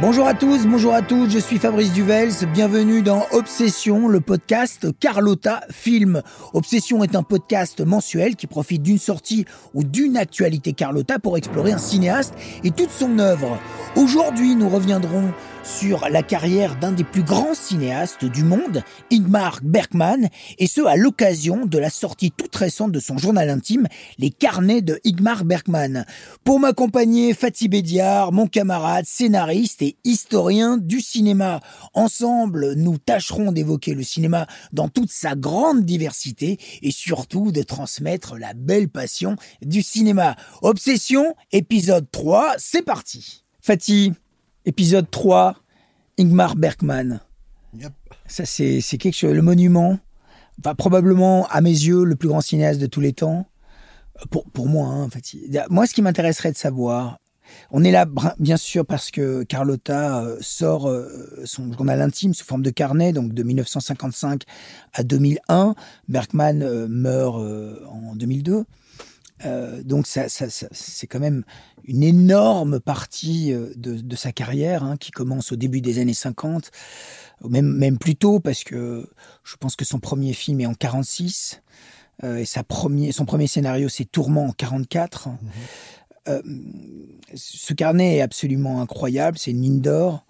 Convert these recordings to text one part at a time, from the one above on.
Bonjour à tous, bonjour à toutes, je suis Fabrice Duvels, bienvenue dans Obsession, le podcast Carlotta Film. Obsession est un podcast mensuel qui profite d'une sortie ou d'une actualité Carlotta pour explorer un cinéaste et toute son œuvre. Aujourd'hui, nous reviendrons sur la carrière d'un des plus grands cinéastes du monde, Ingmar Bergman, et ce à l'occasion de la sortie toute récente de son journal intime, Les carnets de Ingmar Bergman. Pour m'accompagner, Fatih Bédiard, mon camarade, scénariste et historien du cinéma. Ensemble, nous tâcherons d'évoquer le cinéma dans toute sa grande diversité et surtout de transmettre la belle passion du cinéma. Obsession, épisode 3, c'est parti. Fatih, épisode 3, Ingmar Bergman. Ça, c'est quelque chose. Le monument, enfin, probablement, à mes yeux, le plus grand cinéaste de tous les temps. Pour, pour moi, hein, Fatih. Moi, ce qui m'intéresserait de savoir, on est là, bien sûr, parce que Carlotta euh, sort euh, son journal intime sous forme de carnet, donc de 1955 à 2001. Bergman euh, meurt en 2002. Donc ça, c'est quand même une énorme partie de, sa carrière hein, qui commence au début des années 50, même, même plus tôt parce que je pense que son premier film est en 46 et sa premier, son premier scénario c'est Tourment en 44. Euh, ce carnet est absolument incroyable, c'est une mine d'or.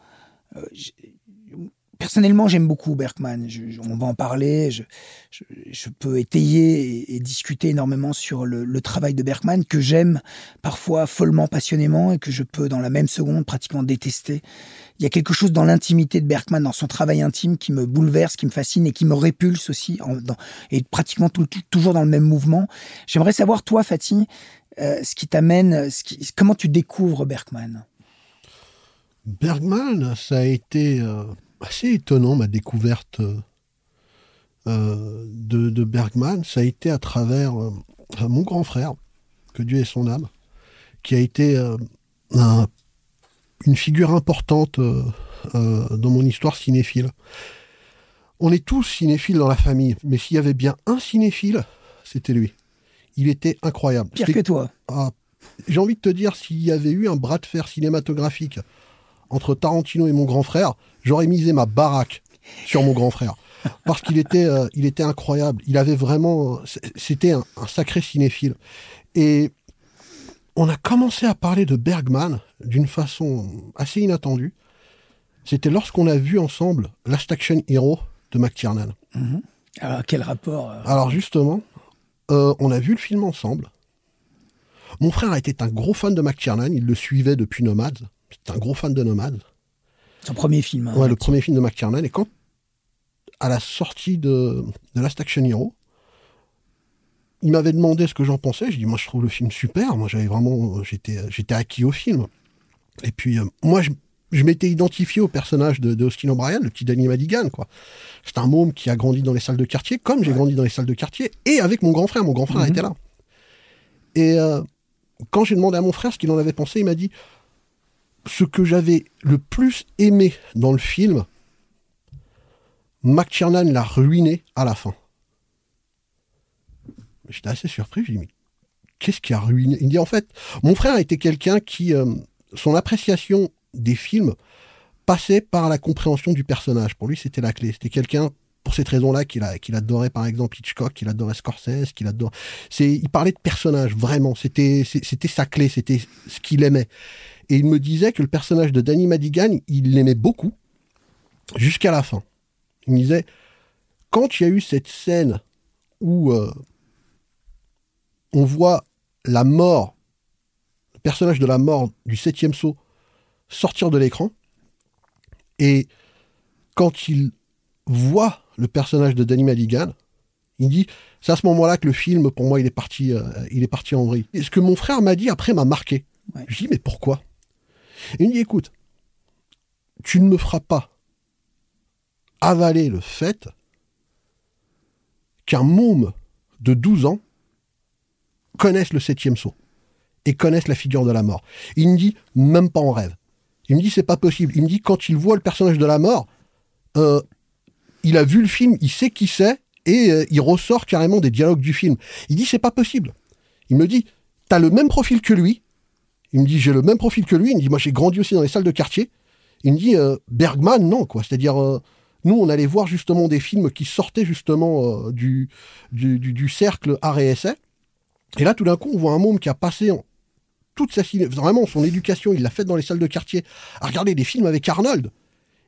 Personnellement, j'aime beaucoup Berkman. on va en parler. Je, peux étayer et, discuter énormément sur le, travail de Berkman que j'aime parfois follement, passionnément et que je peux dans la même seconde pratiquement détester. Il y a quelque chose dans l'intimité de Berkman, dans son travail intime, qui me bouleverse, qui me fascine et qui me répulse aussi, et pratiquement toujours dans le même mouvement. J'aimerais savoir, toi, Fatih, euh, ce qui t'amène, comment tu découvres Bergman Bergman, ça a été euh, assez étonnant ma découverte euh, de, Bergman. Ça a été à travers mon grand frère, que Dieu ait son âme, qui a été une figure importante dans mon histoire cinéphile. On est tous cinéphiles dans la famille, mais s'il y avait bien un cinéphile, c'était lui il était incroyable. Pire que toi. Ah, j'ai envie de te dire, s'il y avait eu un bras de fer cinématographique entre Tarantino et mon grand frère, j'aurais misé ma baraque sur mon grand frère. Parce qu'il était, euh, il était incroyable. Il avait vraiment, c'était un, sacré cinéphile. Et on a commencé à parler de Bergman d'une façon assez inattendue. C'était lorsqu'on a vu ensemble Last Action Hero de McTiernan. Mhm. Alors, quel rapport euh, Alors, justement, euh, on a vu le film ensemble. Mon frère était un gros fan de McTiernan, il le suivait depuis Nomads. C'était un gros fan de Nomads. Son premier film. Hein, ouais, le premier film de McTiernan. Et quand, à la sortie de, de Last Action Hero, il m'avait demandé ce que j'en pensais. J'ai dit, moi, je trouve le film super. Moi, j'avais vraiment, j'étais, j'étais acquis au film. Et puis, euh, moi, je, je m'étais identifié au personnage de, Austin O'Brien, le petit Danny Madigan, quoi. C'est un môme qui a grandi dans les salles de quartier, comme j'ai grandi dans les salles de quartier, et avec mon grand frère. Mon grand frère mhm. était là. Et euh, quand j'ai demandé à mon frère ce qu'il en avait pensé, il m'a dit ce que j'avais le plus aimé dans le film, McTiernan l'a ruiné à la fin. J'étais assez surpris. Je dit, mais qu'est-ce qui a ruiné? Il dit, en fait, mon frère était quelqu'un qui, euh, son appréciation des films passait par la compréhension du personnage. Pour lui, c'était la clé. C'était quelqu'un, pour cette raison-là, qu'il adorait par exemple Hitchcock, qu'il adorait Scorsese, qu'il adorait. Il parlait de personnage, vraiment. C'était sa clé, c'était ce qu'il aimait. Et il me disait que le personnage de Danny Madigan, il l'aimait beaucoup, jusqu'à la fin. Il me disait, quand il y a eu cette scène où euh, on voit la mort, le personnage de la mort du septième saut sortir de l'écran. Et quand il voit le personnage de Danny Madigan, il dit c'est à ce moment-là que le film, pour moi, il est parti, euh, il est parti en vrille. Et ce que mon frère m'a dit après m'a marqué. Je dis mais pourquoi? Il me dit écoute, tu ne me feras pas avaler le fait qu'un môme de 12 ans connaisse le septième saut et connaisse la figure de la mort. Il me dit même pas en rêve. Il me dit c'est pas possible. Il me dit quand il voit le personnage de la mort, euh, il a vu le film, il sait qui c'est et euh, il ressort carrément des dialogues du film. Il dit c'est pas possible. Il me dit t'as le même profil que lui. Il me dit j'ai le même profil que lui. Il me dit moi j'ai grandi aussi dans les salles de quartier Il me dit euh, Bergman, non, quoi. C'est-à-dire, euh, nous, on allait voir justement des films qui sortaient justement euh, du, du, du, cercle art et. Et là, tout d'un coup, on voit un môme qui a passé en- toute sa ciné- vraiment son éducation, il l'a faite dans les salles de quartier, à regarder des films avec Arnold.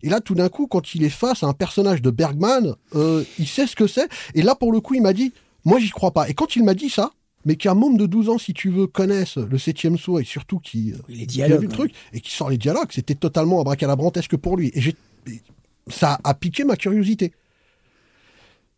Et là, tout d'un coup, quand il est face à un personnage de Bergman, il sait ce que c'est. Et là, pour le coup, il m'a dit, moi, j'y crois pas. Et quand il m'a dit ça, mais qu'un môme de 12 ans, si tu veux, connaisse le septième saut et surtout qui, Les qui a vu le truc et qui sort les dialogues, c'était totalement abracadabrantesque pour lui. Et ça a piqué ma curiosité.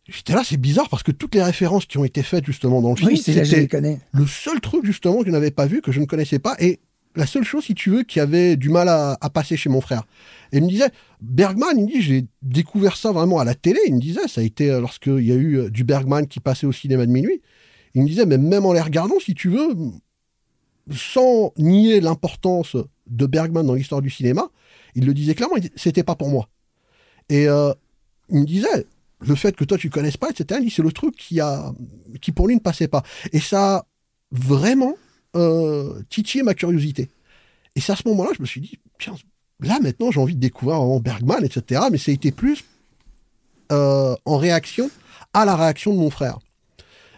J'étais là, c'est bizarre parce que toutes les références qui ont été faites justement dans le film, Oui, c'était connais. le seul truc justement que je n'avais pas vu, que je ne connaissais pas, et la seule chose, si tu veux, qui avait du mal à, à passer chez mon frère. Et il me disait, Bergman, il me dit, j'ai découvert ça vraiment à la télé. Il me disait, ça a été euh, lorsqu'il y a eu euh, du Bergman qui passait au cinéma de minuit. Il me disait, mais même en les regardant, si tu veux, sans nier l'importance de Bergman dans l'histoire du cinéma, il le disait clairement, c'était pas pour moi. Et euh, il me disait, le fait que toi tu connaisses pas, etc., c'est le truc qui a, qui pour lui ne passait pas. Et ça a vraiment euh, titillé ma curiosité. Et c'est à ce moment-là, je me suis dit, tiens, là maintenant j'ai envie de découvrir vraiment Bergman, etc. Mais ça a été plus euh, en réaction à la réaction de mon frère.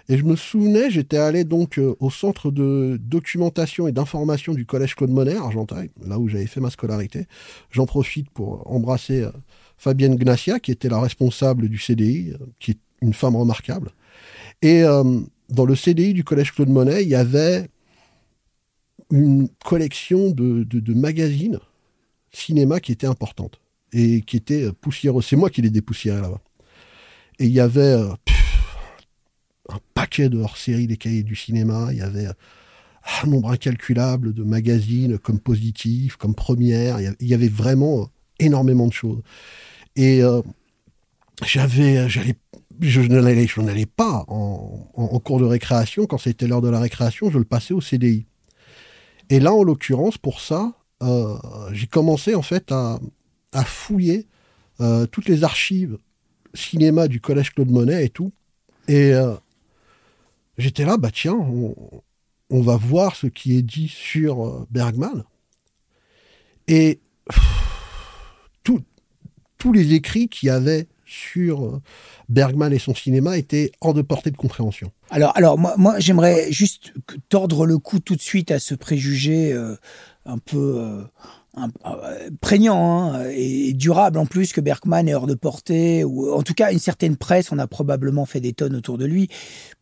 Et je me souvenais, j'étais allé donc euh, au centre de documentation et d'information du collège Claude Monet, Argenteuil, là où j'avais fait ma scolarité. J'en profite pour embrasser euh, Fabienne Gnacia, qui était la responsable du CDI, euh, qui est une femme remarquable. Et dans le CDI du collège Claude Monet, il y avait une collection de, magazines cinéma qui était importante et qui était poussiéreuse. C'est moi qui les dépoussiérais là-bas. Et il y avait un paquet de hors-série des cahiers du cinéma. Il y avait un nombre incalculable de magazines comme Positif, comme Première. Il y avait, vraiment euh, énormément de choses. Et euh, j'avais, j'allais, je n'allais, pas en, cours de récréation. Quand c'était l'heure de la récréation, je le passais au CDI. Et là, en l'occurrence, pour ça, euh, j'ai commencé en fait à, fouiller toutes les archives cinéma du collège Claude Monet et tout. Et j'étais là, bah tiens, on, va voir ce qui est dit sur euh, Bergman. Et tous les écrits qu'il y avait sur euh, Bergman et son cinéma étaient hors de portée de compréhension. Alors, moi, j'aimerais juste tordre le cou tout de suite à ce préjugé euh, un peu un- euh, prégnant hein, et, et durable en plus que Bergman est hors de portée, ou en tout cas une certaine presse en a probablement fait des tonnes autour de lui.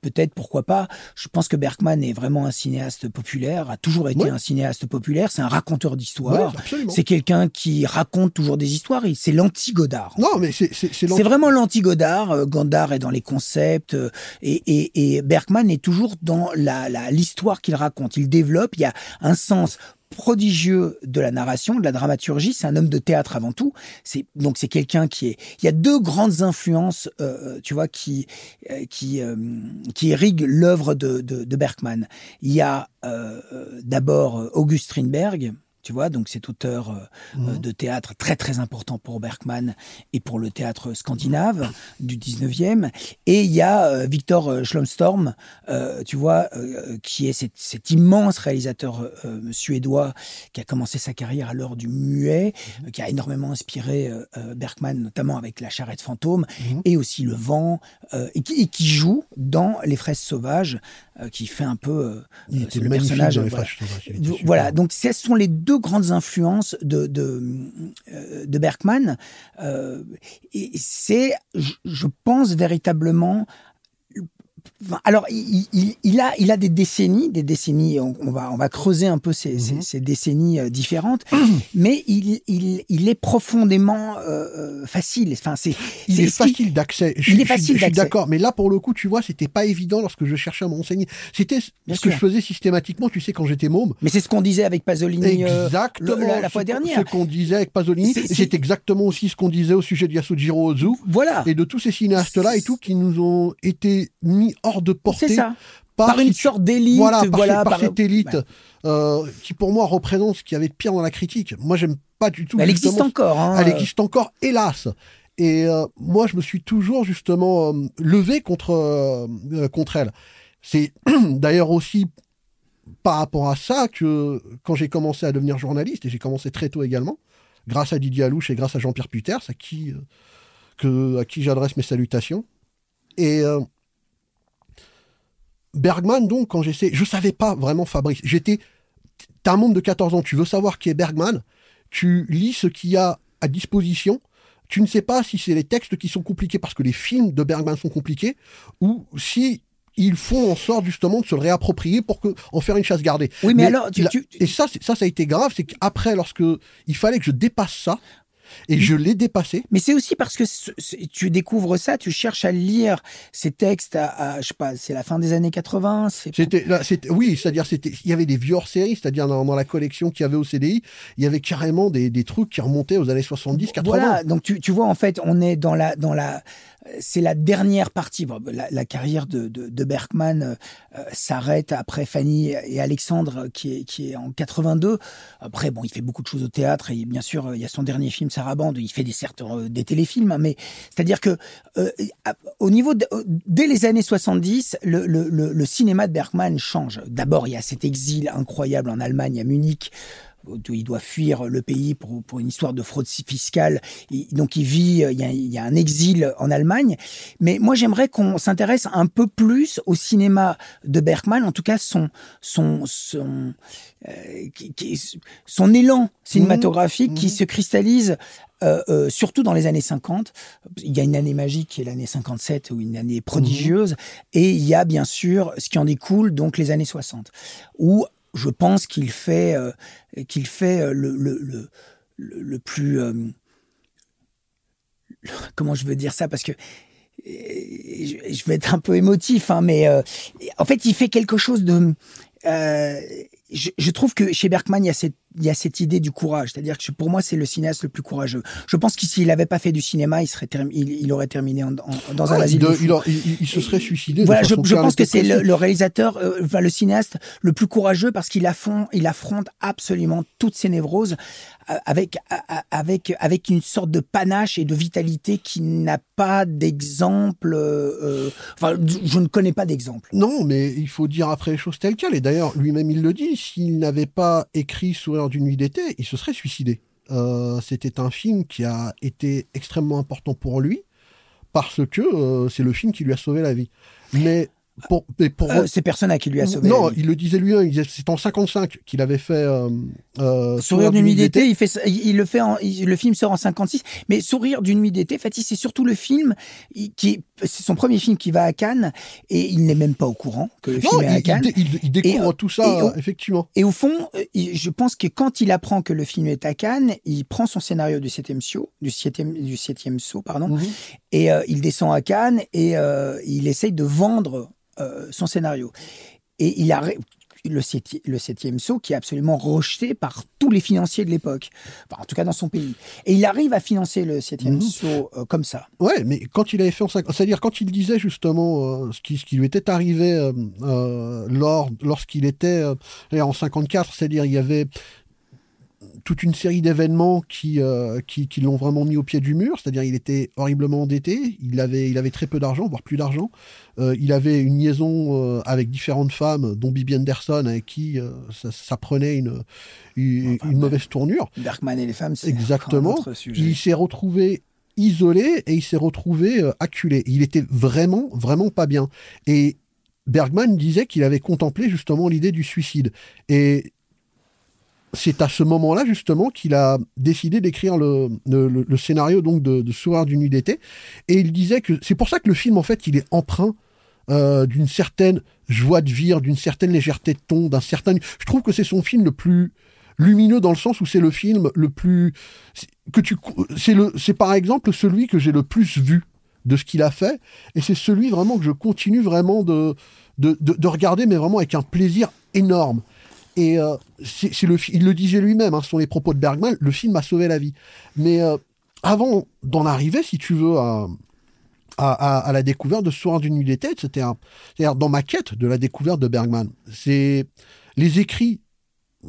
Peut-être, pourquoi pas. Je pense que Bergman est vraiment un cinéaste populaire, a toujours été Ouais. un cinéaste populaire, c'est un raconteur d'histoire. Ouais, absolument. c'est quelqu'un qui raconte toujours des histoires, et c'est l'anti-Godard. Non, mais c'est c'est- vraiment l'anti-Godard. Euh, Godard est dans les concepts euh, et, et, et Bergman est toujours dans la la- l'histoire qu'il raconte. Il développe. Il y a un sens prodigieux de la narration, de la dramaturgie. C'est un homme de théâtre avant tout. C'est donc c'est quelqu'un qui est. Il y a deux grandes influences, euh, tu vois, qui euh, qui euh, qui irriguent l'œuvre de, de, de Bergman. Il y a d'abord August Strindberg. Tu vois, donc cet auteur euh, euh, de théâtre très très important pour Bergman et pour le théâtre scandinave du 19e. Et il y a euh, Victor Schlomstorm, euh, tu vois, euh, qui est cet, cet immense réalisateur euh, suédois qui a commencé sa carrière à l'heure du muet, euh, qui a énormément inspiré Bergman, notamment avec La charrette fantôme, et aussi Le vent, et, qui, et qui joue dans Les fraises sauvages, qui fait un peu euh, Il euh, était le magnifique personnage. dans les voilà. Fraîches Sauvages, il était super. Voilà, donc ce sont les deux grandes influences de, de, euh, de Bergman. Euh, et c'est, je pense véritablement. Alors, il, il- il a, il a des décennies, des décennies. On, on va, on va creuser un peu ces, ces- Mhm. ces décennies euh, différentes, mais il, il, il est profondément euh, euh, facile. Enfin, c'est, Il est facile d'accès. Je, Il suis- est facile je suis d'accès. d'accord, mais là pour le coup, tu vois, c'était pas évident lorsque je cherchais à me renseigner. C'était ce que je faisais systématiquement, tu sais, quand j'étais môme. Mais c'est ce qu'on disait avec Pasolini Exactement. la, la fois ce- dernière. Ce qu'on disait avec Pasolini, c'est exactement aussi ce qu'on disait au sujet de Yasujiro Ozu Voilà. et de tous ces cinéastes-là et tout qui nous ont été mis hors de C'est portée ça. par, Par une sorte d'élite. voilà, par, voilà, par par- cette élite Ouais. euh, qui pour moi représente ce qu'il y avait de pire dans la critique. Moi, j'aime pas du tout. Mais elle existe encore. Hein, Elle existe encore, hélas. Et euh, moi, je me suis toujours justement euh, levé contre contre elle. C'est d'ailleurs aussi par rapport à ça que quand j'ai commencé à devenir journaliste et j'ai commencé très tôt également, grâce à Didier Alouche et grâce à Jean-Pierre Puters, à qui, euh, que, à qui j'adresse mes salutations. Et euh, Bergman, donc, quand j'essaie, je savais pas vraiment Fabrice. J'étais, t'as un monde de 14 ans, tu veux savoir qui est Bergman, tu lis ce qu'il y a à disposition, tu ne sais pas si c'est les textes qui sont compliqués parce que les films de Bergman sont compliqués, ou si ils font en sorte justement de se le réapproprier pour que, en faire une chasse gardée. Oui, mais, alors, et ça, ça, ça a été grave, c'est qu'après, lorsque il fallait que je dépasse ça, et je l'ai dépassé. Mais c'est aussi parce que tu découvres ça, tu cherches à lire ces textes à, je sais pas, c'est la fin des années 80. C'était, oui, c'est-à-dire c'était, il y avait des vieux hors-série, c'est-à-dire dans, la collection qu'il y avait au CDI, il y avait carrément des, des trucs qui remontaient aux années 70, 80. Voilà, donc tu, tu vois en fait, on est dans la dans la c'est la dernière partie. la, carrière de, de, Bergman euh, euh, s'arrête après Fanny et Alexandre, qui est, qui est en 82. Après, bon, il fait beaucoup de choses au théâtre et bien sûr, il y a son dernier film, Sarabande. Il fait des certes euh, des téléfilms, hein, mais c'est-à-dire que au niveau dès les années 70, le, le, le cinéma de Bergman change. D'abord, il y a cet exil incroyable en Allemagne, à Munich, il doit fuir le pays pour, pour une histoire de fraude fiscale. donc il vit, il y, a, il y, a, un exil en Allemagne. Mais moi j'aimerais qu'on s'intéresse un peu plus au cinéma de Bergman, en tout cas son son son euh, qui, son élan cinématographique qui mmh. se cristallise euh, euh, surtout dans les années 50. Il y a une année magique qui est l'année 57 ou une année prodigieuse, mmh. et il y a bien sûr ce qui en découle, donc les années 60, où je pense qu'il fait, euh, qu'il fait euh, le, le, le, le plus... Euh, comment je veux dire ça? Parce que je vais être un peu émotif, hein, mais en fait, il fait quelque chose de... Je, je, trouve que chez Bergman, il y a cette il y a cette idée du courage. C'est-à-dire que pour moi, c'est le cinéaste le plus courageux. Je pense que s'il n'avait pas fait du cinéma, il, serait il, aurait terminé en, dans un ah, asile. Il, il, se serait suicidé. Voilà, je, je pense que c'est le, réalisateur, euh, enfin le cinéaste le plus courageux parce qu'il affronte, il affronte absolument toutes ses névroses euh, avec avec avec une sorte de panache et de vitalité qui n'a pas d'exemple. Euh, enfin, je ne connais pas d'exemple. Non, mais il faut dire après les choses telles quelles. Et d'ailleurs, lui-même, il le dit. S'il n'avait pas écrit Sourire d'une nuit d'été, il se serait suicidé. Euh, c'était un film qui a été extrêmement important pour lui parce que euh, c'est le film qui lui a sauvé la vie. Mais pour, pour... Euh, c'est Persona qui lui a sauvé. Non, il le disait lui-même. C'est en 55 qu'il avait fait euh, euh, Sourire d'une nuit d'été. Il fait, il, le fait. En, le film sort en 56. Mais Sourire d'une nuit d'été, Fatih, c'est surtout le film qui, c'est son premier film qui va à Cannes et il n'est même pas au courant que le film est à Cannes. Il, découvre tout ça effectivement. Et au fond, je pense que quand il apprend que le film est à Cannes, il prend son scénario du septième saut, du septième, du septième saut, pardon, mhm. et il descend à Cannes et il essaye de vendre euh, son scénario. Et il a le, le septième saut qui est absolument rejeté par tous les financiers de l'époque, en tout cas dans son pays. Et il arrive à financer le septième mmh. saut euh, comme ça. Ouais, mais quand il avait fait en c'est-à-dire quand il disait justement euh, ce, qui, ce, qui, lui était arrivé lors, lorsqu'il était en 54, c'est-à-dire il y avait toute une série d'événements qui, euh, qui, qui l'ont vraiment mis au pied du mur, c'est-à-dire il était horriblement endetté, il avait, il avait très peu d'argent, voire plus d'argent, euh, il avait une liaison euh, avec différentes femmes, dont Bibi Anderson, avec qui ça, prenait une, une, mauvaise tournure. Bergman et les femmes, c'est Exactement. Il s'est retrouvé isolé et il s'est retrouvé acculé. Il était vraiment, vraiment pas bien. Et Bergman disait qu'il avait contemplé justement l'idée du suicide. Et c'est à ce moment-là justement qu'il a décidé d'écrire le, scénario donc de, de Soir d'une nuit d'été. Et il disait que c'est pour ça que le film en fait il est empreint euh, d'une certaine joie de vivre, d'une certaine légèreté de ton, d'un certain. Je trouve que c'est son film le plus lumineux dans le sens où c'est le film le plus que tu c'est le c'est par exemple celui que j'ai le plus vu de ce qu'il a fait et c'est celui vraiment que je continue vraiment de de, de regarder mais vraiment avec un plaisir énorme et euh, le, il le disait lui-même, hein, ce sont les propos de Bergman, le film a sauvé la vie. Mais euh, avant d'en arriver, si tu veux, à, la découverte de Soir d'une nuit d'été, etc. C'est-à-dire dans ma quête de la découverte de Bergman, c'est les écrits.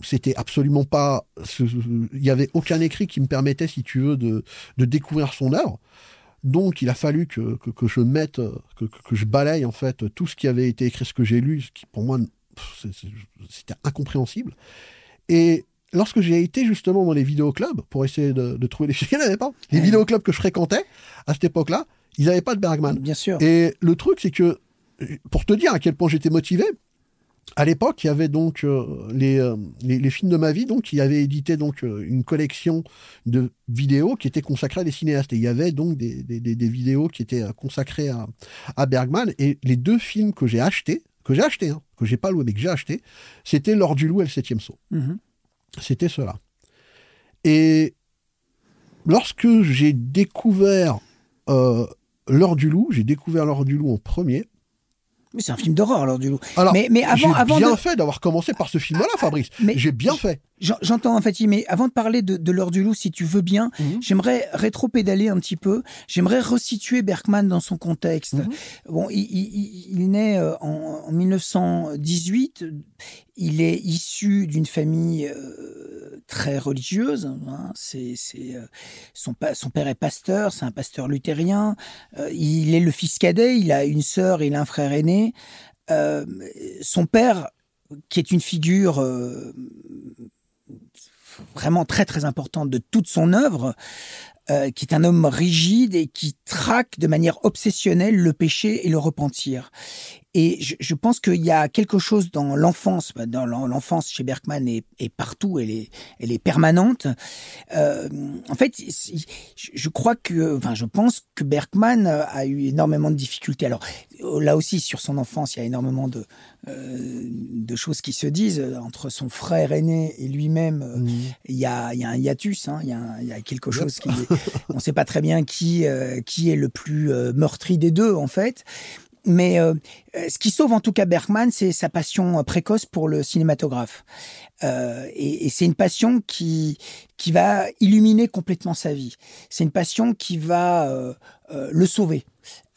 C'était absolument pas. Il n'y avait aucun écrit qui me permettait, si tu veux, de, découvrir son œuvre. Donc, il a fallu que, que, que je mette, que, que, je balaye en fait tout ce qui avait été écrit, ce que j'ai lu, ce qui pour moi c'était incompréhensible. Et lorsque j'ai été justement dans les vidéoclubs pour essayer de, de trouver les films, il n'y en avait pas. Les vidéoclubs que je fréquentais à cette époque-là, ils n'avaient pas de Bergman. Bien sûr. Et le truc, c'est que, pour te dire à quel point j'étais motivé, à l'époque, il y avait donc euh, les, euh, les, les films de ma vie, donc qui avaient édité donc euh, une collection de vidéos qui étaient consacrées à des cinéastes. Et il y avait donc des, des, des- vidéos qui étaient consacrées à, à Bergman. Et les deux films que j'ai achetés, que j'ai achetés, hein, que j'ai pas loué mais que j'ai achetés, c'était L'Or du Loup et Le Septième Saut. Mhm. C'était cela. Et lorsque j'ai découvert euh, L'Heure du Loup, j'ai découvert L'Heure du Loup en premier. Mais c'est un film d'horreur, alors, du loup. Alors, mais, mais avant, j'ai avant bien de. fait d'avoir commencé par ce film-là, Fabrice. mais- J'ai bien fait. J'en- J'entends en fait, mais avant de parler de, de l'heure du loup, si tu veux bien, Mhm. j'aimerais rétro-pédaler un petit peu. J'aimerais resituer Bergman dans son contexte. Mhm. Bon, il, il- il- naît euh, en, en 1918. Il est issu d'une famille euh, très religieuse. hein. C'est, euh, son, son père est pasteur, c'est un pasteur luthérien. Euh, il est le fils cadet. Il a une sœur, il a un frère aîné. Euh, son père, qui est une figure euh, vraiment très très importante de toute son œuvre, euh, qui est un homme rigide et qui traque de manière obsessionnelle le péché et le repentir. Et je, je pense qu'il y a quelque chose dans l'enfance, bah, dans l'en- l'enfance chez Bergman est, est partout, elle est, elle est permanente. Euh, en fait, je crois que, enfin, je pense que Bergman a eu énormément de difficultés. Alors là aussi, sur son enfance, il y a énormément de, euh, de choses qui se disent entre son frère aîné et lui-même. euh, il y a, il y a un hiatus, hein, il, y a un- il y a quelque chose qui, on ne sait pas très bien qui, euh, qui est le plus euh, meurtri des deux en fait. Mais euh, ce qui sauve en tout cas Bergman, c'est sa passion euh, précoce pour le cinématographe. Euh, et et c'est une passion qui, qui va illuminer complètement sa vie. C'est une passion qui va euh, euh, le sauver.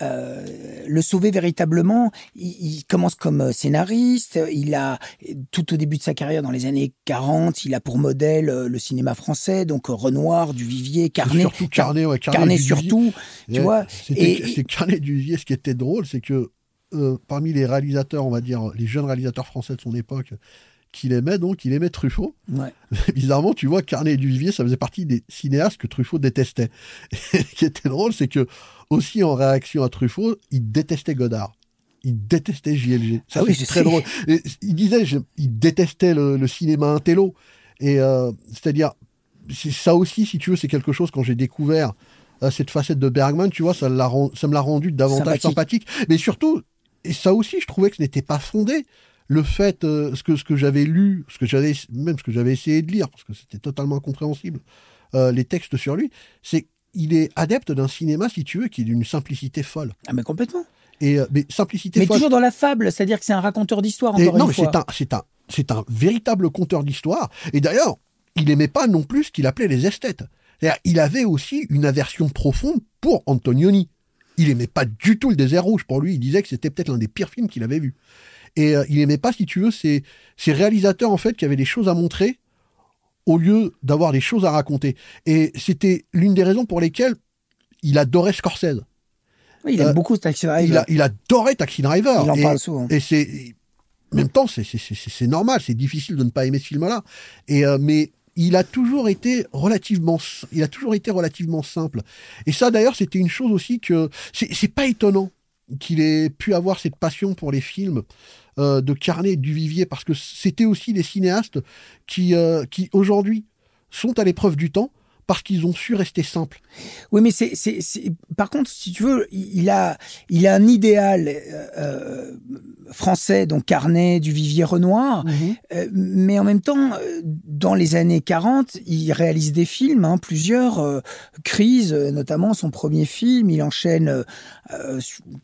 Euh, le sauver véritablement. Il, il commence comme scénariste. Il a tout au début de sa carrière, dans les années 40, il a pour modèle le cinéma français, donc Renoir, Duvivier, Carnet, surtout Carnet, ouais, Carnet, surtout. Tu Ouais, vois. Et- c'est Carnet Duvier. Ce qui était drôle, c'est que euh, parmi les réalisateurs, on va dire les jeunes réalisateurs français de son époque, qu'il aimait donc, il aimait Truffaut. Ouais. Bizarrement, tu vois, Carnet et Duvivier, ça faisait partie des cinéastes que Truffaut détestait. Et ce qui était drôle, c'est que aussi en réaction à Truffaut, il détestait Godard. Il détestait JLG. Ça, Ah oui, c'est très sais. drôle. Et il disait, je- il détestait le, le cinéma intello. Et euh, c'est-à-dire, c'est- ça aussi, si tu veux, c'est quelque chose quand j'ai découvert euh, cette facette de Bergman, tu vois, ça me l'a rendu davantage Sympathique. sympathique. Mais surtout, et ça aussi, je trouvais que ce n'était pas fondé. Le fait, euh, ce que, ce que j'avais lu, ce que j'avais, même ce que j'avais essayé de lire, parce que c'était totalement incompréhensible, euh, les textes sur lui, c'est il est adepte d'un cinéma, si tu veux, qui est d'une simplicité folle. Ah mais complètement. Et euh, mais simplicité Mais folle. toujours dans la fable, c'est-à-dire que c'est un raconteur d'histoire Et encore non, une mais fois. c'est un, c'est un, c'est un véritable conteur d'histoire. Et d'ailleurs, il aimait pas non plus ce qu'il appelait les esthètes. C'est-à-dire, il avait aussi une aversion profonde pour Antonioni. Il aimait pas du tout le désert rouge. Pour lui, il disait que c'était peut-être l'un des pires films qu'il avait vu. Et euh, il aimait pas, si tu veux, ces, ces réalisateurs en fait qui avaient des choses à montrer au lieu d'avoir des choses à raconter. Et c'était l'une des raisons pour lesquelles il adorait Scorsese. Oui, il aime Euh, beaucoup Taxi Il, Driver. a, il adorait Taxi Driver. Il en Et- parle souvent. et c'est en même temps c'est normal c'est difficile de ne pas aimer ce film là et euh, mais il a toujours été relativement il a toujours été relativement simple et ça d'ailleurs c'était une chose aussi que c'est pas étonnant qu'il ait pu avoir cette passion pour les films euh, de Carnet et du Vivier parce que c'était aussi des cinéastes qui euh, qui aujourd'hui sont à l'épreuve du temps parce qu'ils ont su rester simples Oui, mais c'est, par contre, si tu veux, il a, il a un idéal euh, euh, français, donc Carnet, du Vivier Renoir, euh, mais en même temps, dans les années 40, il réalise des films, hein, plusieurs euh, crises, euh, notamment son premier film. Il enchaîne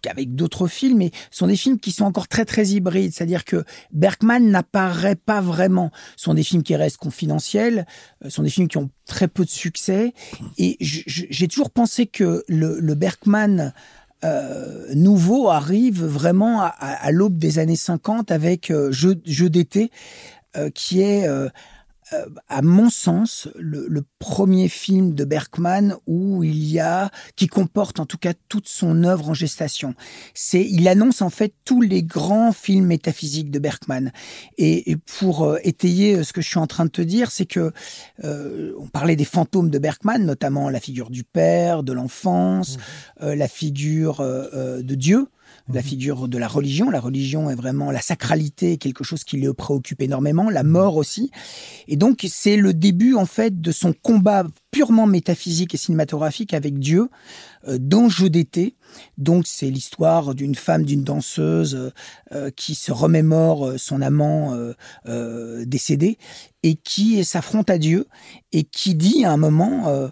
avec d'autres films, mais ce sont des films qui sont encore très très hybrides. C'est-à-dire que Bergman n'apparaît pas vraiment. Ce sont des films qui restent confidentiels, ce sont des films qui ont très peu de succès. Et j'ai toujours pensé que le, le Bergman euh, nouveau arrive vraiment à, l'aube des années 50 avec euh, Jeu, Jeu d'été, euh, qui est euh, euh, à mon sens, le, le, premier film de Bergman où il y a, qui comporte en tout cas toute son œuvre en gestation. C'est, il annonce en fait tous les grands films métaphysiques de Bergman. Et, et pour euh, étayer ce que je suis en train de te dire, c'est que euh, on parlait des fantômes de Bergman, notamment la figure du père, de l'enfance, mmh. la figure de Dieu la mhm. figure de la religion. La religion est vraiment la sacralité, quelque chose qui le préoccupe énormément, la mort aussi. Et donc c'est le début en fait de son combat purement métaphysique et cinématographique avec Dieu euh, dans Jeu d'été. Donc c'est l'histoire d'une femme, d'une danseuse euh, qui se remémore euh, son amant décédé et qui s'affronte à Dieu et qui dit à un moment,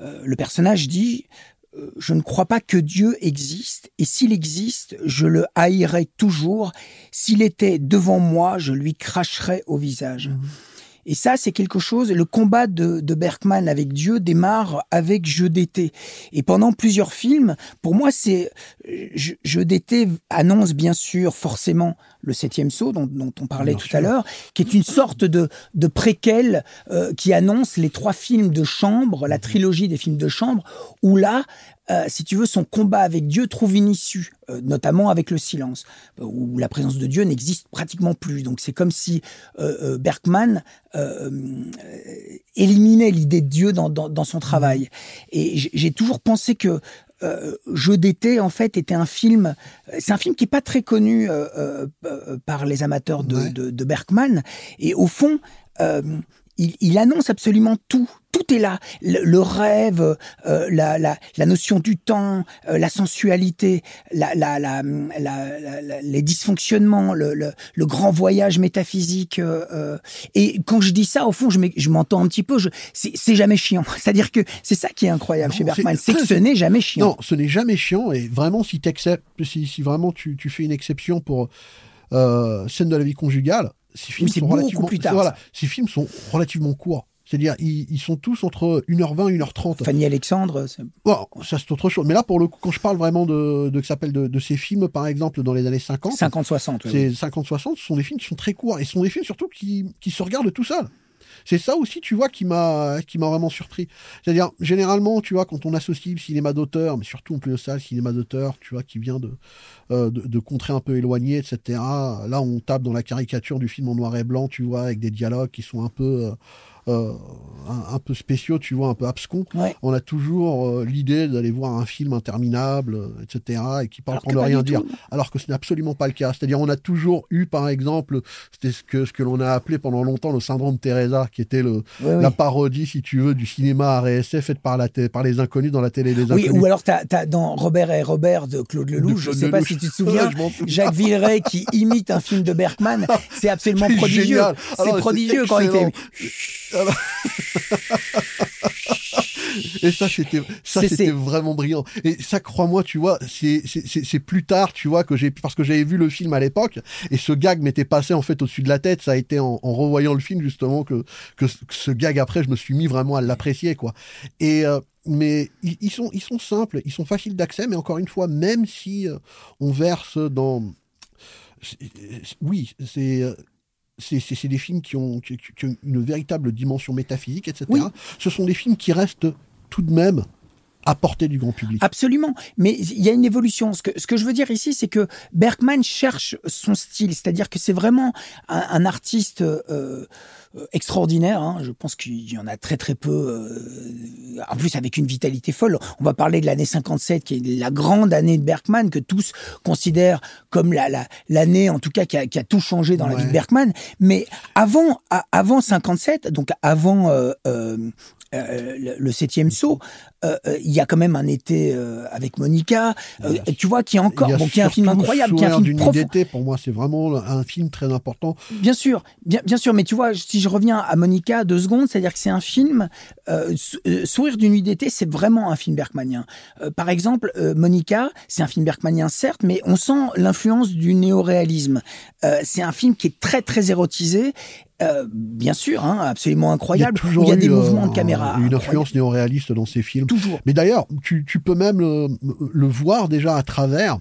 le personnage dit euh, je ne crois pas que Dieu existe, et s'il existe, je le haïrai toujours. S'il était devant moi, je lui cracherais au visage. Mmh. Et ça, c'est quelque chose. Le combat de, de, Bergman avec Dieu démarre avec Jeu d'été. Et pendant plusieurs films, pour moi, c'est Jeu d'été annonce bien sûr forcément le septième saut dont, dont on parlait tout à l'heure, qui est une sorte de, de préquel euh, qui annonce les trois films de chambre, la trilogie des films de chambre, où là, euh, si tu veux, son combat avec Dieu trouve une issue, euh, notamment avec le silence, où la présence de Dieu n'existe pratiquement plus. Donc c'est comme si euh, Bergman éliminait l'idée de Dieu dans, dans, dans son travail. Et j'ai toujours pensé que euh, Jeu d'été, en fait, était un film. C'est un film qui est pas très connu euh, euh, par les amateurs de, de, de, Bergman. Et au fond, il, il, annonce absolument tout. Tout est là. Le, rêve, euh, la, la, la, notion du temps, euh, la sensualité, la, les dysfonctionnements, le, le, grand voyage métaphysique. Euh, et quand je dis ça, au fond, je m'entends un petit peu. C'est jamais chiant. C'est-à-dire que c'est ça qui est incroyable chez Bergman, c'est que ce n'est jamais chiant. Non, ce n'est jamais chiant. Et vraiment, si, si, si vraiment tu, tu fais une exception pour scène de la vie conjugale, ces films, sont relativement, plus tard, voilà, ces films sont relativement courts. C'est-à-dire, ils, sont tous entre 1h20 et 1h30. Fanny Alexandre bon, Ça, c'est autre chose. Mais là, pour le coup, quand je parle vraiment de, de, s'appelle de, de, ces films, par exemple, dans les années 50. 50-60, oui. C'est 50-60, ce sont des films qui sont très courts. Et ce sont des films surtout qui, qui se regardent tout seuls. C'est ça aussi, tu vois, qui m'a qui m'a vraiment surpris. C'est-à-dire, généralement, tu vois, quand on associe le cinéma d'auteur, mais surtout en plus de ça, le cinéma d'auteur, tu vois, qui vient de, euh, de, contrées un peu éloignées, etc. Là, on tape dans la caricature du film en noir et blanc, tu vois, avec des dialogues qui sont un peu... Euh, euh, un, peu spéciaux, tu vois, un peu abscons. On a toujours euh, l'idée d'aller voir un film interminable, euh, etc., et qui parle pour ne rien dire. Alors que ce n'est absolument pas le cas. C'est-à-dire, on a toujours eu, par exemple, c'était ce que, ce que l'on a appelé pendant longtemps le syndrome Teresa, qui était le, la parodie, si tu veux, du cinéma à faite par, la par les inconnus dans la télé des inconnus. Oui, ou alors, tu as, dans Robert et Robert de Claude Lelouch, je ne sais pas si tu te souviens, Jacques Villeray qui imite un film de Bergman, c'est absolument prodigieux. C'est prodigieux quand il fait et ça, c'était, ça, c'était vraiment brillant. Et ça, crois-moi, tu vois, c'est, c'est, plus tard, tu vois, que j'ai, parce que j'avais vu le film à l'époque, et ce gag m'était passé, en fait, au-dessus de la tête. Ça a été en, revoyant le film, justement, que, que, ce gag, après, je me suis mis vraiment à l'apprécier, quoi. Et, euh, mais ils, sont, ils sont simples, ils sont faciles d'accès, mais encore une fois, même si euh, on verse dans, oui, c'est, euh, c'est des films qui ont, une véritable dimension métaphysique, etc. Ce sont des films qui restent tout de même à portée du grand public. Absolument. Mais il y a une évolution. Ce que, ce que je veux dire ici, c'est que Bergman cherche son style. C'est-à-dire que c'est vraiment un, artiste euh, extraordinaire. Hein. Je pense qu'il y en a très très peu. Euh, en plus, avec une vitalité folle. On va parler de l'année 57, qui est la grande année de Bergman, que tous considèrent comme la l'année, en tout cas, qui a, qui a, tout changé dans la vie de Bergman. Mais avant, avant 57, donc avant euh, euh, euh, le, septième saut, euh, euh, il y a quand même un été avec Monica, tu vois, qui est encore, bon, qui est un film incroyable, qui est un film profond. Pour moi, c'est vraiment un film très important. Bien sûr, bien, bien sûr, mais tu vois, si je reviens à Monica deux secondes, c'est-à-dire que c'est un film, Sourire d'une nuit d'été, c'est vraiment un film bergmanien. par exemple, Monica, c'est un film bergmanien certes, mais on sent l'influence du néoréalisme. c'est un film qui est très très érotisé euh, bien sûr, hein, absolument incroyable. Il y a, il y a des mouvements de caméra. Une influence néo-réaliste dans ces films. Toujours. Mais d'ailleurs, tu, tu, peux même le, le, voir déjà à travers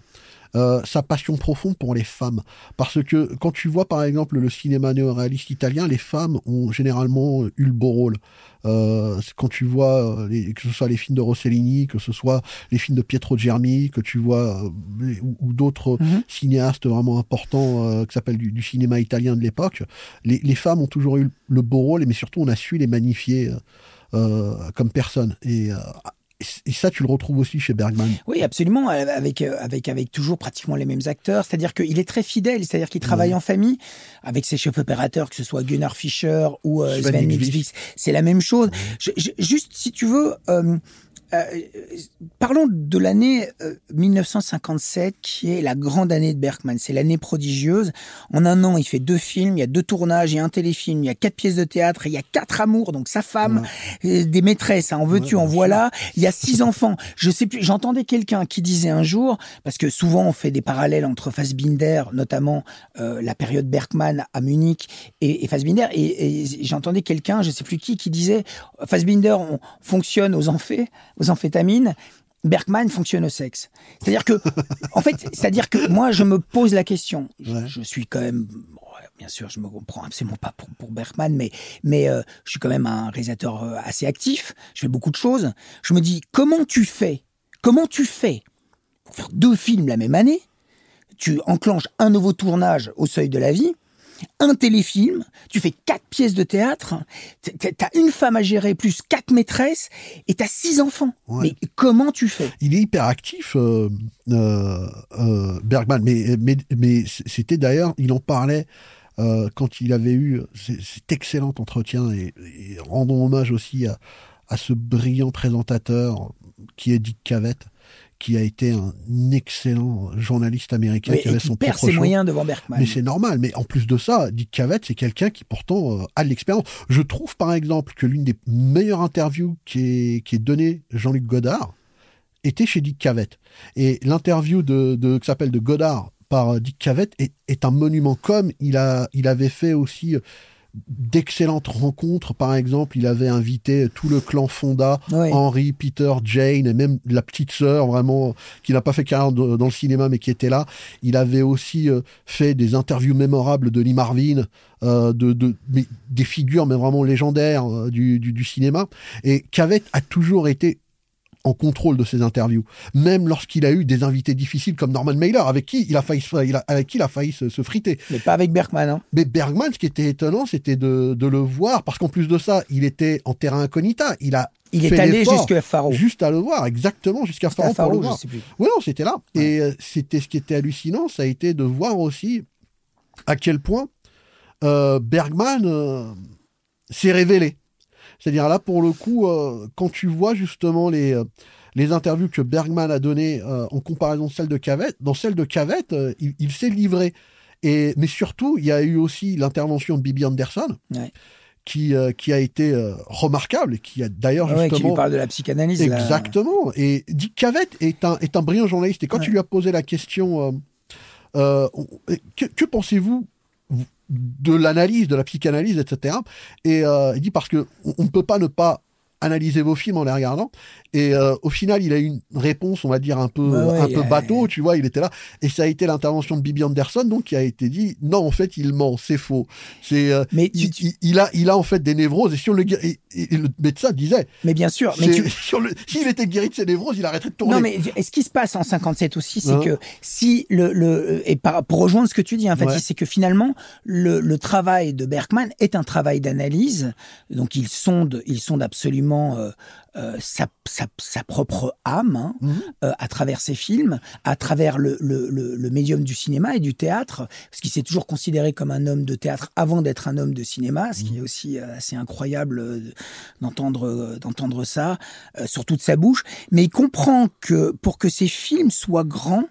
euh, sa passion profonde pour les femmes. Parce que quand tu vois par exemple le cinéma néo-réaliste italien, les femmes ont généralement eu le beau rôle. Euh, quand tu vois euh, les, que ce soit les films de Rossellini, que ce soit les films de Pietro Germi, que tu vois euh, ou, ou d'autres Mhm. cinéastes vraiment importants euh, qui s'appellent du, du cinéma italien de l'époque, les, les femmes ont toujours eu le beau rôle, mais surtout on a su les magnifier comme personnes. Et, euh, et ça, tu le retrouves aussi chez Bergman. Oui, absolument, euh, avec, euh, avec, avec toujours pratiquement les mêmes acteurs. C'est-à-dire qu'il est très fidèle, c'est-à-dire qu'il travaille en famille avec ses chefs opérateurs, que ce soit Gunnar Fischer ou euh, Sven. C'est la même chose. Je- je- juste, si tu veux, euh, euh, parlons de l'année euh, 1957, qui est la grande année de Bergman. C'est l'année prodigieuse. En un an, il fait deux films, il y a deux tournages, il y a un téléfilm, il y a quatre pièces de théâtre, il y a quatre amours, donc sa femme, euh, des maîtresses, hein, en veux-tu, Ouais, en voilà. Il y a six enfants. Je sais plus, j'entendais quelqu'un qui disait un jour, parce que souvent on fait des parallèles entre Fassbinder, notamment euh, la période Bergman à Munich et, et Fassbinder, et, et j'entendais quelqu'un, je sais plus qui, qui disait Fassbinder on fonctionne aux aux amphétamines. Bergman fonctionne au sexe. C'est-à-dire que, en fait, c'est-à-dire que moi, je me pose la question. Je, Ouais. je suis quand même, bien sûr, je me comprends absolument pas pour, pour Bergman, mais, mais euh, je suis quand même un réalisateur euh, assez actif. Je fais beaucoup de choses. Je me dis, comment tu fais Comment tu fais pour faire deux films la même année? Tu enclenches un nouveau tournage au seuil de la vie, un téléfilm, tu fais quatre pièces de théâtre, t'as une femme à gérer plus quatre maîtresses et t'as six enfants. Ouais. Mais comment tu fais? Il est hyper actif, euh, euh, euh, Bergman, mais, mais, mais c'était d'ailleurs, il en parlait euh, quand il avait eu cet excellent entretien, et, et rendons hommage aussi à, à ce brillant présentateur qui est Dick Cavett, qui a été un excellent journaliste américain Oui, qui et avait qui son perd propre ses show. moyens devant Bergman. Mais c'est normal. Mais en plus de ça, Dick Cavett, c'est quelqu'un qui pourtant euh, a de l'expérience. Je trouve par exemple que l'une des meilleures interviews qui est, qui est donnée Jean-Luc Godard était chez Dick Cavett. Et l'interview de, de, qui s'appelle de Godard par euh, Dick Cavett est, est un monument. Comme il, a, il avait fait aussi euh, d'excellentes rencontres. Par exemple, il avait invité tout le clan Fonda, Oui. Henry, Peter, Jane, et même la petite sœur, vraiment, qui n'a pas fait carrière de- dans le cinéma, mais qui était là. Il avait aussi euh, fait des interviews mémorables de Lee Marvin, euh, de, de, mais des figures, mais vraiment légendaires euh, du, du, du cinéma. Et Cavett a toujours été en contrôle de ses interviews, même lorsqu'il a eu des invités difficiles comme Norman Mailer, avec qui il a failli, se- il a- avec qui il a failli se, se friter. Mais pas avec Bergman. Hein. Mais Bergman, ce qui était étonnant, c'était de, de le voir, parce qu'en plus de ça, il était en terrain incognita. Il a Il est fait allé jusqu'à Faro. juste à le voir, exactement, jusqu'à Faro pour le voir. Oui, non, c'était là. Et euh, c'était ce qui était hallucinant, ça a été de voir aussi à quel point euh, Bergman euh, s'est révélé. C'est-à-dire là, pour le coup, euh, quand tu vois justement les, euh, les interviews que Bergman a données euh, en comparaison de celles de Cavett, dans celle de Cavett, euh, il, il s'est livré. Et, mais surtout, il y a eu aussi l'intervention de Bibi Anderson, Ouais. qui, qui a été remarquable et qui a d'ailleurs Ouais, qui justement lui parle de la psychanalyse. là. Exactement. Et Dick Cavett est un, est un brillant journaliste. Et quand Ouais. tu lui as posé la question, on- que, que pensez-vous de l'analyse, de la psychanalyse, etc. Et euh, il dit parce que on ne peut pas ne pas analyser vos films en les regardant. Et euh, au final, il a eu une réponse, on va dire un peu, ouais, un bateau, tu vois, il était là. Et ça a été l'intervention de Bibi Anderson, donc qui a été dit non, en fait, il ment, c'est faux. C'est euh, Mais, tu- il, tu- il- il a, il a en fait des névroses. Et si on le, et- et médecin disait, mais bien sûr. Mais si s'il était guéri de ses névroses, il arrêterait de tourner. Non, mais et ce qui se passe en 57 aussi, c'est Hein que si le, le et par, pour rejoindre ce que tu dis, en fait, Ouais. c'est que finalement le, le travail de Bergman est un travail d'analyse. Donc il sonde, il sonde absolument euh, euh, sa, sa, sa propre âme hein, Mhm. euh, à travers ses films, à travers le, le, le, le médium du cinéma et du théâtre, parce qu'il s'est toujours considéré comme un homme de théâtre avant d'être un homme de cinéma, ce qui est aussi euh, assez incroyable euh, d'entendre d'entendre ça, euh, surtout de sa bouche. Mais il comprend que pour que ses films soient grands,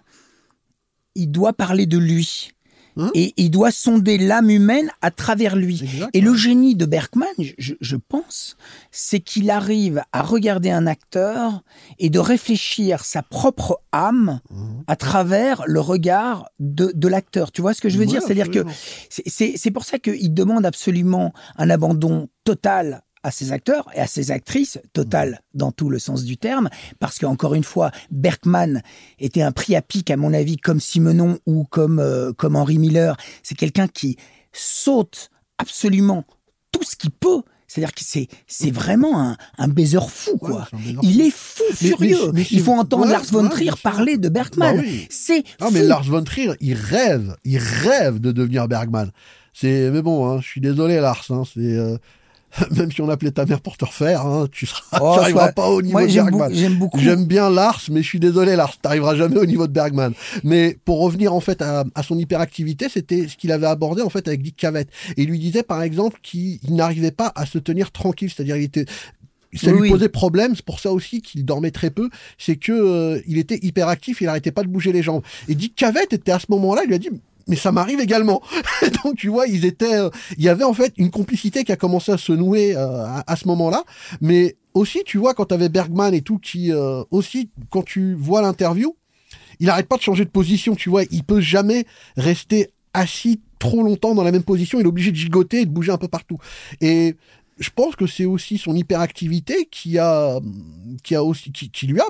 il doit parler de lui. Hein et il doit sonder l'âme humaine à travers lui. Et le génie de Bergman, je, je pense, c'est qu'il arrive à regarder un acteur et de réfléchir sa propre âme Mhm. à travers le regard de, de l'acteur. Tu vois ce que je veux Ouais, dire? C'est-à-dire que c'est pour ça qu'il demande absolument un abandon total à ses acteurs et à ses actrices, total dans tout le sens du terme, parce qu'encore une fois, Bergman était un prix à pic, à mon avis, comme Simenon ou comme, euh, comme Henry Miller. C'est quelqu'un qui saute absolument tout ce qu'il peut. C'est-à-dire que c'est, c'est vraiment un, un baiser fou, quoi. Il est fou Mais- furieux. mais- mais Il faut entendre ouais, Lars von Trier parler de Bergman. Bah oui. C'est Ah mais. Lars von Trier, il rêve, il rêve de devenir Bergman. C'est mais bon, hein, je suis désolé Lars, hein, c'est euh, même si on appelait ta mère pour te refaire, hein, tu seras, Oh, tu pas au niveau Moi, de Bergman. J'aime beaucoup. J'aime bien Lars, mais je suis désolé Lars, t'arriveras jamais au niveau de Bergman. Mais pour revenir en fait à, à son hyperactivité, c'était ce qu'il avait abordé en fait avec Dick Cavett. Et il lui disait par exemple qu'il il n'arrivait pas à se tenir tranquille, c'est-à-dire il était ça Oui, lui oui. posait problème, c'est pour ça aussi qu'il dormait très peu, c'est que euh, il était hyperactif, il arrêtait pas de bouger les jambes. Et Dick Cavett était à ce moment-là, il lui a dit mais ça m'arrive également. Donc tu vois, ils étaient, euh, il y avait en fait une complicité qui a commencé à se nouer euh, à, ce moment-là. Mais aussi, tu vois, quand t'avais Bergman et tout, qui euh, aussi, quand tu vois l'interview, il arrête pas de changer de position. Tu vois, il peut jamais rester assis trop longtemps dans la même position. Il est obligé de gigoter et de bouger un peu partout. Et je pense que c'est aussi son hyperactivité qui a, qui a aussi, qui lui a,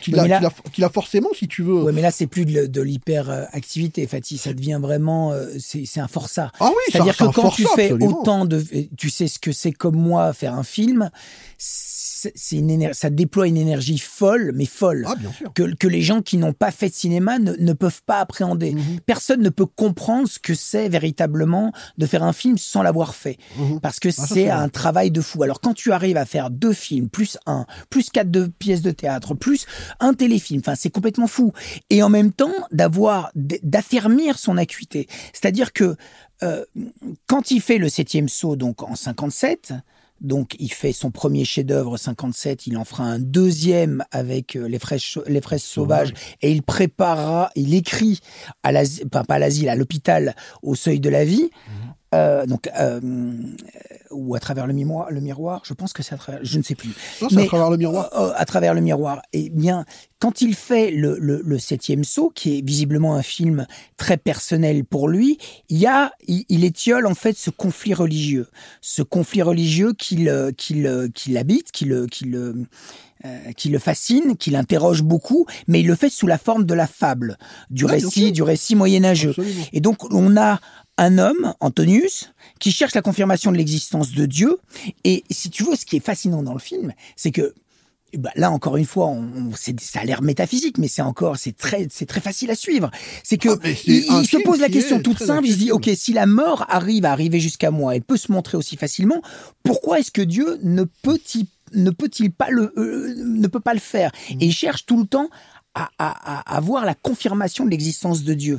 qui Mais l'a, là- qui l'a- qui l'a forcément, si tu veux. Ouais, mais là, c'est plus de, de l'hyperactivité, Fatih. Ça devient vraiment, euh, c'est un forçat. Ah oui, C'est-à-dire c'est que quand forçat, tu fais absolument. autant de, tu sais ce que c'est comme moi faire un film, une ça déploie une énergie folle, mais folle. Ah bien sûr. Que, que les gens qui n'ont pas fait de cinéma ne, ne peuvent pas appréhender. Mhm. Personne ne peut comprendre ce que c'est véritablement de faire un film sans l'avoir fait. Mhm. Parce que ça, c'est un travail de fou. Alors quand tu arrives à faire deux films, plus un, plus quatre de pièces de théâtre, plus un téléfilm, enfin c'est complètement fou. Et en même temps d'avoir, d'affermir son acuité. C'est-à-dire que euh, quand il fait le septième saut, donc en 57, donc il fait son premier chef-d'œuvre 57, il en fera un deuxième avec euh, les fraises, les fraises sauvages. Et il préparera, il écrit à l'asile, enfin, pas à l'asile, à l'hôpital au seuil de la vie. Euh, donc euh, ou à travers le miroir, le miroir, je pense que c'est à travers, je ne sais plus. Non, c'est Mais- à travers le miroir. Euh, à travers le miroir. Eh bien, quand il fait le, le, le septième saut, qui est visiblement un film très personnel pour lui, il y a, il, il étiole en fait ce conflit religieux, ce conflit religieux qui le, qui le, qui l'habite, qui le, euh, qui fascine, qui l'interroge beaucoup, mais il le fait sous la forme de la fable, du récit, du récit moyenâgeux. Absolument. Et donc, on a un homme, Antonius, qui cherche la confirmation de l'existence de Dieu. Et si tu veux, ce qui est fascinant dans le film, c'est que ben, là encore une fois, on, on- ça a l'air métaphysique, mais c'est encore, c'est très, c'est très facile à suivre. C'est que Ah, il, se pose la question est toute simple. Il se dit, ok, si la mort arrive à arriver jusqu'à moi, elle peut se montrer aussi facilement. Pourquoi est-ce que Dieu ne peut-il ne peut-il pas le euh, ne peut pas le faire? Et il cherche tout le temps à, à, à avoir la confirmation de l'existence de Dieu.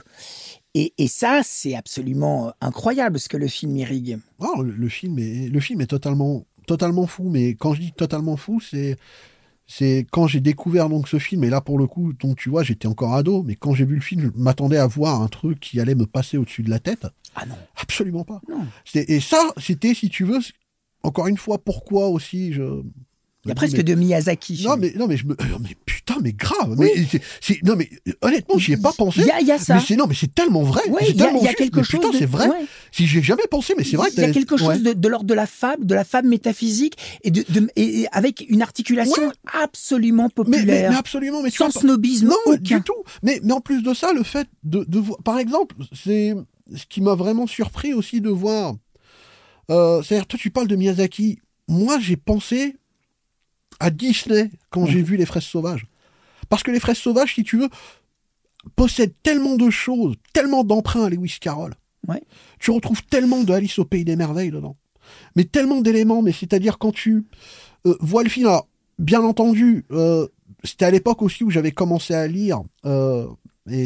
Et, et ça, c'est absolument incroyable ce que le film irrigue. Oh, le, le film est le film est totalement totalement fou. Mais quand je dis totalement fou, c'est c'est quand j'ai découvert donc ce film et là pour le coup, donc tu vois, j'étais encore ado, mais quand j'ai vu le film, je m'attendais à voir un truc qui allait me passer au-dessus de la tête. Ah non, Absolument pas. non. Et ça, c'était si tu veux, encore une fois, pourquoi aussi je. Il y a presque mais- de Miyazaki. Non mais non mais je me euh, mais putain mais grave Oui. mais c'est- non mais euh, honnêtement j'y ai pas pensé Il y a, il y a ça. mais c'est non mais c'est tellement vrai il y a, y quelque mais chose putain de- c'est vrai ouais. si j'ai jamais pensé mais c'est vrai il y a quelque chose ouais. de, de l'ordre de la fable, de la fable métaphysique et, de, de- et- et avec une articulation Ouais. absolument mais, mais, populaire, mais absolument mais sans snobisme non aucun. du tout mais mais en plus de ça le fait de, de voir par exemple c'est ce qui m'a vraiment surpris aussi de voir euh, c'est-à-dire toi tu parles de Miyazaki moi j'ai pensé à Disney quand j'ai vu les fraises sauvages. Parce que les fraises sauvages si tu veux possèdent tellement de choses tellement d'emprunts à Lewis Carroll. Ouais. tu retrouves tellement de Alice au pays des merveilles dedans. Mais tellement d'éléments mais c'est-à-dire quand tu euh, vois le film alors bien entendu euh, c'était à l'époque aussi où j'avais commencé à lire euh, et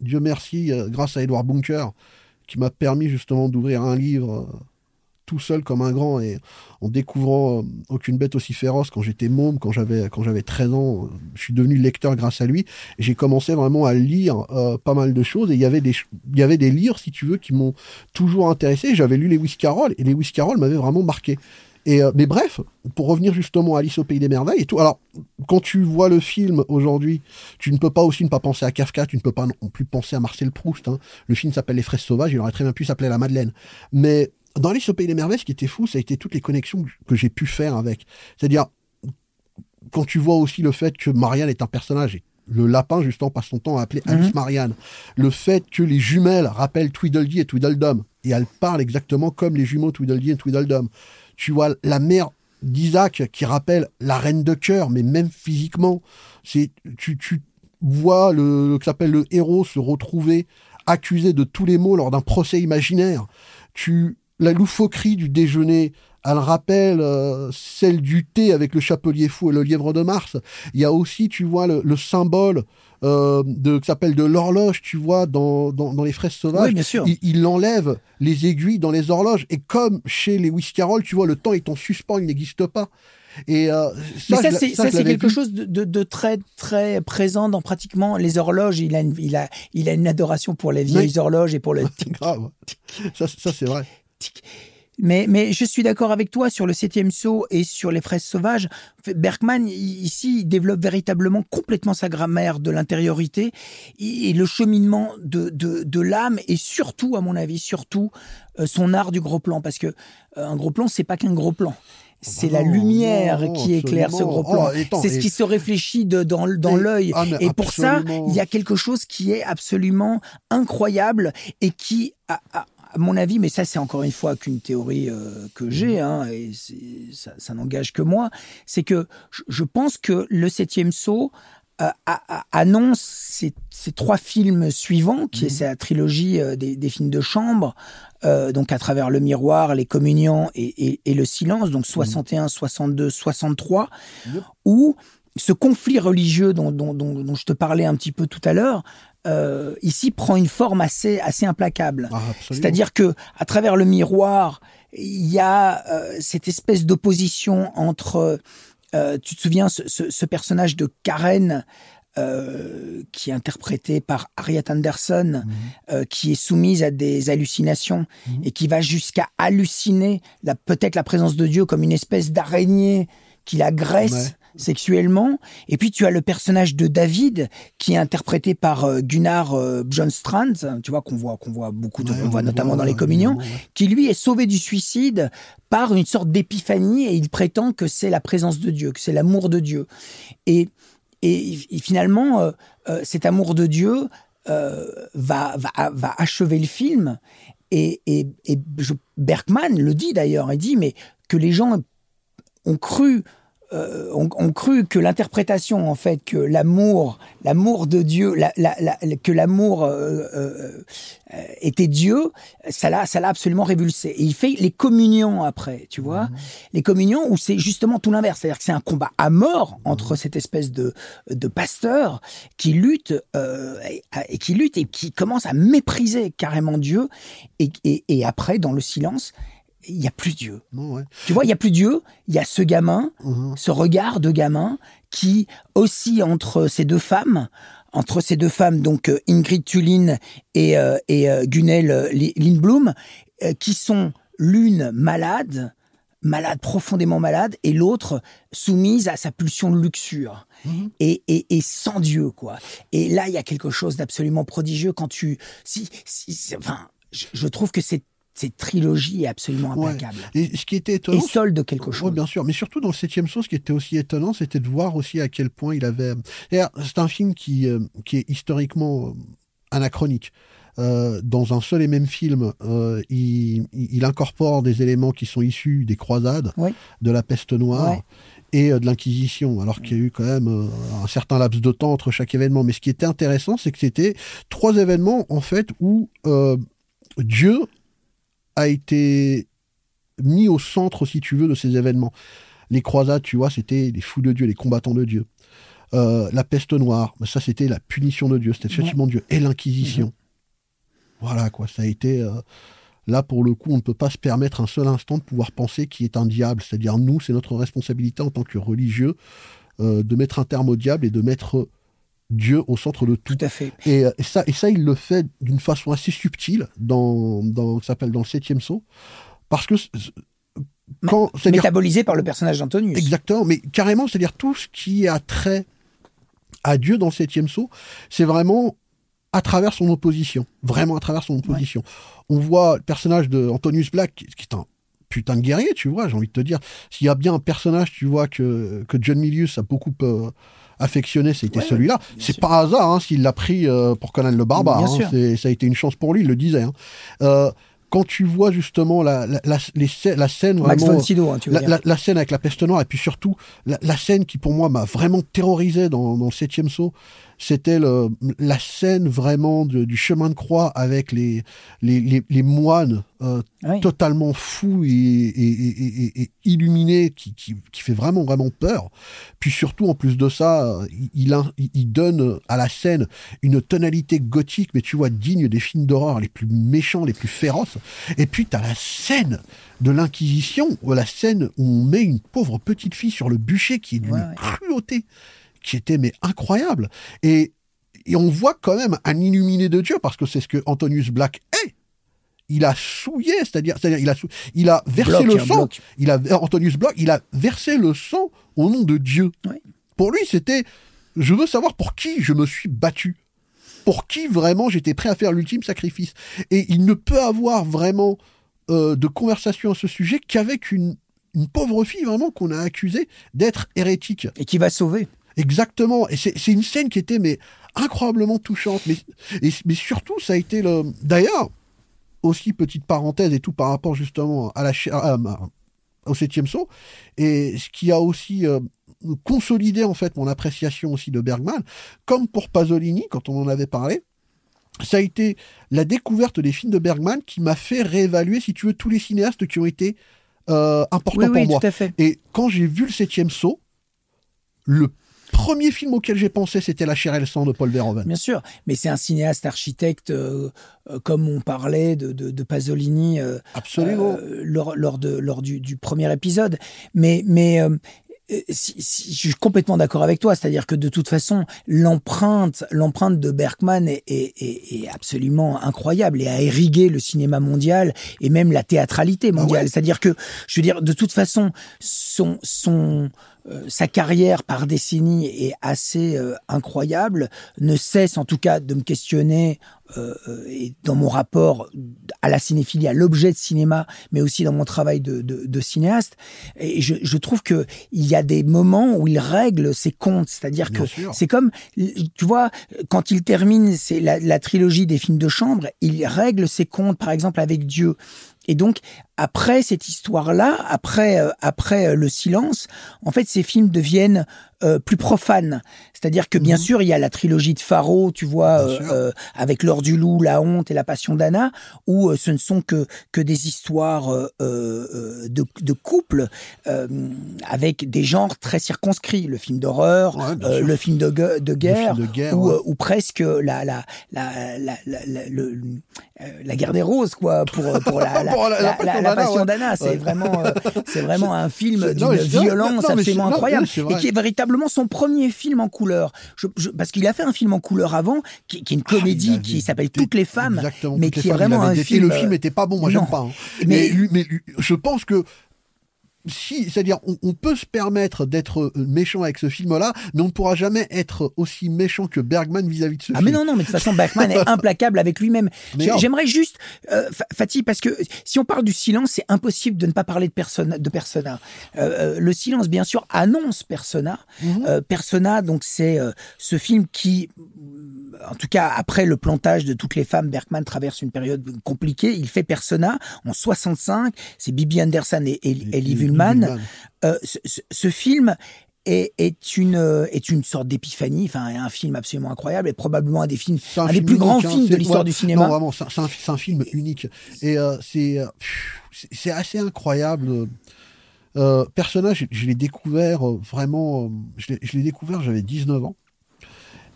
Dieu merci grâce à Edward Bunker qui m'a permis justement d'ouvrir un livre tout seul comme un grand et en découvrant euh, aucune bête aussi féroce quand j'étais môme quand j'avais quand j'avais 13 ans euh, je suis devenu lecteur grâce à lui j'ai commencé vraiment à lire euh, pas mal de choses et il y avait des il y avait des livres si tu veux qui m'ont toujours intéressé j'avais lu Lewis Carroll et Lewis Carroll m'avait vraiment marqué et mais bref, pour revenir justement à Alice au pays des merveilles et tout. Alors, quand tu vois le film aujourd'hui, tu ne peux pas aussi ne pas penser à Kafka, tu ne peux pas non plus penser à Marcel Proust. hein. Le film s'appelle Les fraises sauvages, il aurait très bien pu s'appeler La Madeleine. Mais dans Alice au Pays des Merveilles, ce qui était fou, ça a été toutes les connexions que j'ai pu faire avec. C'est-à-dire, quand tu vois aussi le fait que Marianne est un personnage, et le lapin, justement, passe son temps à appeler Alice Mhm. Marianne. Le fait que les jumelles rappellent Tweedledee et Tweedledum, et elles parlent exactement comme les jumeaux Tweedledee et Tweedledum. Tu vois la mère d'Isaac qui rappelle la reine de cœur, mais même physiquement. C'est, tu, tu vois le, que s'appelle le héros se retrouver accusé de tous les maux lors d'un procès imaginaire. Tu, la loufoquerie du déjeuner, elle rappelle euh, celle du thé avec le chapelier fou et le lièvre de Mars. Il y a aussi, tu vois, le, le symbole euh, de, qui s'appelle de l'horloge, tu vois, dans, dans, dans les fraises sauvages. Oui, bien sûr. Il, il enlève les aiguilles dans les horloges. Et comme chez les Carroll, tu vois, le temps est en suspens, il n'existe pas. Et euh, Mais ça, ça, c'est ça, ça, quelque vu. chose de, de, de très très présent dans pratiquement les horloges. Il a une, il a il a une adoration pour les vieilles horloges et pour le tic Grave. Ça, ça c'est vrai. Mais, mais je suis d'accord avec toi sur le septième saut et sur les fraises sauvages. Bergman, ici, il développe véritablement complètement sa grammaire de l'intériorité et le cheminement de, de, de l'âme et surtout, à mon avis, surtout euh, son art du gros plan. Parce que euh, un gros plan, c'est pas qu'un gros plan. C'est la lumière qui éclaire ce gros plan. Oh, attends, c'est ce qui se réfléchit de, dans, dans l'œil. ah, Et pour ça, il y a quelque chose qui est absolument incroyable et qui, à mon avis, mais ça c'est encore une fois qu'une théorie euh, que j'ai, hein, et ça, ça n'engage que moi, c'est que je, pense que le septième saut euh, a- a- annonce ces, ces trois films suivants, qui est sa trilogie euh, des, des films de chambre, donc à travers le miroir, les communions et, et- et le silence, donc 61, 62, 63, Yep. où ce conflit religieux dont, dont- dont- dont je te parlais un petit peu tout à l'heure, euh, ici prend une forme assez, assez implacable. Ah. C'est-à-dire que à travers le miroir, il y a euh, cette espèce d'opposition entre, euh, tu te souviens, ce, ce- ce personnage de Karen. qui est interprété par Harriet Anderson, Mhm. qui est soumise à des hallucinations Mhm. et qui va jusqu'à halluciner la- peut-être la présence de Dieu comme une espèce d'araignée qui l'agresse Ouais. Sexuellement. Et puis tu as le personnage de David qui est interprété par euh, Gunnar euh, tu vois qu'on voit qu'on voit beaucoup, de, Ouais, on voit notamment voit, dans les communions, ouais. qui lui est sauvé du suicide par une sorte d'épiphanie et il prétend que c'est la présence de Dieu, que c'est l'amour de Dieu. Et, et, et finalement, euh, euh, cet amour de Dieu va, va, va achever le film. Et, et, et Bergman le dit d'ailleurs, il dit mais que les gens ont cru euh, ont, ont cru que l'interprétation en fait que l'amour l'amour de Dieu la, la, la- que l'amour euh, euh, était Dieu ça l'a ça l'a absolument révulsé. Et il fait les communions après tu vois. Les communions où c'est justement tout l'inverse. C'est-à-dire que c'est un combat à mort entre cette espèce de de pasteur qui lutte euh, et, et qui lutte et qui commence à mépriser carrément Dieu et, et, et après dans le silence il n'y a plus Dieu. Ouais. Tu vois, il n'y a plus Dieu, il y a ce gamin, Mhm. ce regard de gamin qui oscille entre ces deux femmes, entre ces deux femmes, donc euh, Ingrid Tulin et, euh, et euh, Gunnel euh, Li- Lindblom, qui sont l'une malade, malade, profondément malade, et l'autre soumise à sa pulsion de luxure. Mhm. Et, et, et sans Dieu, quoi. Et là, il y a quelque chose d'absolument prodigieux quand tu... Si, si, c'est- enfin, je, je trouve que cette, cette trilogie est absolument Ouais. implacable. Et ce qui était Et étonnant, solde quelque chose. bien sûr. Mais surtout dans le septième saut, ce qui était aussi étonnant, c'était de voir aussi à quel point il avait. C'est un film qui, euh, qui est historiquement euh, anachronique. Euh, dans un seul et même film, euh, il, il incorpore des éléments qui sont issus des croisades, Oui. de la peste noire Ouais. et de l'Inquisition, alors qu'il y a eu quand même euh, un certain laps de temps entre chaque événement. Mais ce qui était intéressant, c'est que c'était trois événements en fait où euh, Dieu a été mis au centre, si tu veux, de ces événements. Les croisades, tu vois, c'était les fous de Dieu, les combattants de Dieu. Euh, la peste noire, bah, ça c'était la punition de Dieu, c'était le châtiment de Dieu. Et l'Inquisition. Voilà, quoi, ça a été... euh, Là, pour le coup, on ne peut pas se permettre un seul instant de pouvoir penser qui est un diable. C'est-à-dire, nous, c'est notre responsabilité en tant que religieux euh, de mettre un terme au diable et de mettre Dieu au centre de tout. Tout à fait. Et, euh, et ça, et ça, il le fait d'une façon assez subtile dans, dans s'appelle dans le septième saut, parce que quand, Métabolisé par le personnage d'Antonius. exactement, mais carrément, c'est-à-dire tout ce qui a trait à Dieu dans le septième saut, c'est vraiment à travers son opposition, vraiment à travers son opposition. On voit le personnage de Antonius Black, qui est un putain de guerrier, tu vois, j'ai envie de te dire. S'il y a bien un personnage, tu vois, que, que John Milius a beaucoup euh, affectionné, c'était celui-là. C'est pas hasard hein, s'il l'a pris euh, pour Conan le Barbare. Hein. ça a été une chance pour lui, il le disait. Hein. Euh, quand tu vois justement la, la, la, la scène vraiment, Sydow, hein, la, la, scène avec la peste noire et puis surtout la, scène qui pour moi m'a vraiment terrorisé dans, dans le septième saut c'était la scène vraiment du chemin de croix avec les, les, les, moines euh, totalement fous et, et, et, illuminés qui, qui, qui, fait vraiment, vraiment peur. Puis surtout, en plus de ça, il, il, donne à la scène une tonalité gothique, mais tu vois, digne des films d'horreur les plus méchants, les plus féroces. Et puis, tu as la scène de l'Inquisition, la scène où on met une pauvre petite fille sur le bûcher qui est d'une cruauté qui était mais incroyable. Et, et on voit quand même un illuminé de Dieu, parce que c'est ce que Antonius Black est. Il a souillé, c'est-à-dire, c'est-à-dire il a, il a versé le sang. Il a Antonius Black, il a versé le sang au nom de Dieu. Pour lui, c'était, je veux savoir pour qui je me suis battu, pour qui vraiment j'étais prêt à faire l'ultime sacrifice. Et il ne peut avoir vraiment euh, de conversation à ce sujet qu'avec une, une pauvre fille vraiment qu'on a accusée d'être hérétique. Et qui va sauver. Exactement. Et c'est une scène qui était mais incroyablement touchante. Mais, mais surtout, ça a été le. D'ailleurs, aussi petite parenthèse et tout par rapport justement à la au septième saut. Et ce qui a aussi euh, consolidé en fait mon appréciation aussi de Bergman, comme pour Pasolini quand on en avait parlé. Ça a été la découverte des films de Bergman qui m'a fait réévaluer, si tu veux, tous les cinéastes qui ont été euh, importants pour moi. Et quand j'ai vu le septième saut, le premier film auquel j'ai pensé, c'était La chair et le sang de Paul Verhoeven. Bien sûr, mais c'est un cinéaste architecte, euh, euh, comme on parlait de, de, Pasolini euh, Absolument. lors, lors, de, lors du, du, premier épisode. Mais, mais si, je suis complètement d'accord avec toi, c'est-à-dire que de toute façon, l'empreinte, l'empreinte de Bergman est, est, est, absolument incroyable et a irrigué le cinéma mondial et même la théâtralité ah mondiale. C'est-à-dire que, je veux dire, de toute façon, son, son, euh, sa carrière par décennie est assez euh, incroyable, ne cesse en tout cas de me questionner euh, et dans mon rapport à la cinéphilie, à l'objet de cinéma, mais aussi dans mon travail de, de, de cinéaste. Et je, je trouve que il y a des moments où il règle ses comptes, c'est-à-dire que c'est comme, tu vois, quand il termine c'est la, la trilogie des films de chambre, il règle ses comptes, par exemple avec Dieu. Et donc, après cette histoire-là, après, euh, après euh, le silence, en fait, ces films deviennent euh, plus profanes. C'est-à-dire que bien mhm. sûr, il y a la trilogie de Faro, tu vois, avec l'or du loup, la honte et la passion d'Anna, où ce ne sont que que des histoires de, de couple avec des genres très circonscrits. Le film d'horreur, le film de, de guerre, ou, ou, presque la la la la, la, le, la guerre des roses, quoi, pour pour la, la la Passion d'Anna. C'est vraiment, euh, c'est vraiment un film d'une violence absolument incroyable et qui est véritablement son premier film en couleur. parce qu'il a fait un film en couleur avant, qui, est une ah, comédie qui s'appelle Toutes les femmes, mais qui est vraiment un film. Le film n'était pas bon, moi j'aime pas. Hein. Mais je pense que si, c'est-à-dire, on, peut se permettre d'être euh, méchant avec ce film-là, mais on ne pourra jamais être aussi méchant que Bergman vis-à-vis de ce film. Ah mais non, non, mais de toute façon, Bergman est implacable avec lui-même. J'aimerais juste, euh, Fatih, parce que si on parle du silence, c'est impossible de ne pas parler de Persona. De persona. Euh, le silence, bien sûr, annonce Persona. Mhm. persona, donc c'est ce film qui, en tout cas, après le plantage de toutes les femmes, Bergman traverse une période compliquée. Il fait Persona en 65. C'est Bibi Anderson et, et, et euh, ce, film est, est, une est une sorte d'épiphanie, enfin un film absolument incroyable et probablement un des films, un, des plus grands hein, films de l'histoire du cinéma. Non, vraiment, c'est un, film unique et euh, euh, c'est c'est assez incroyable. personnage, je, l'ai découvert vraiment, je l'ai découvert, j'avais 19 ans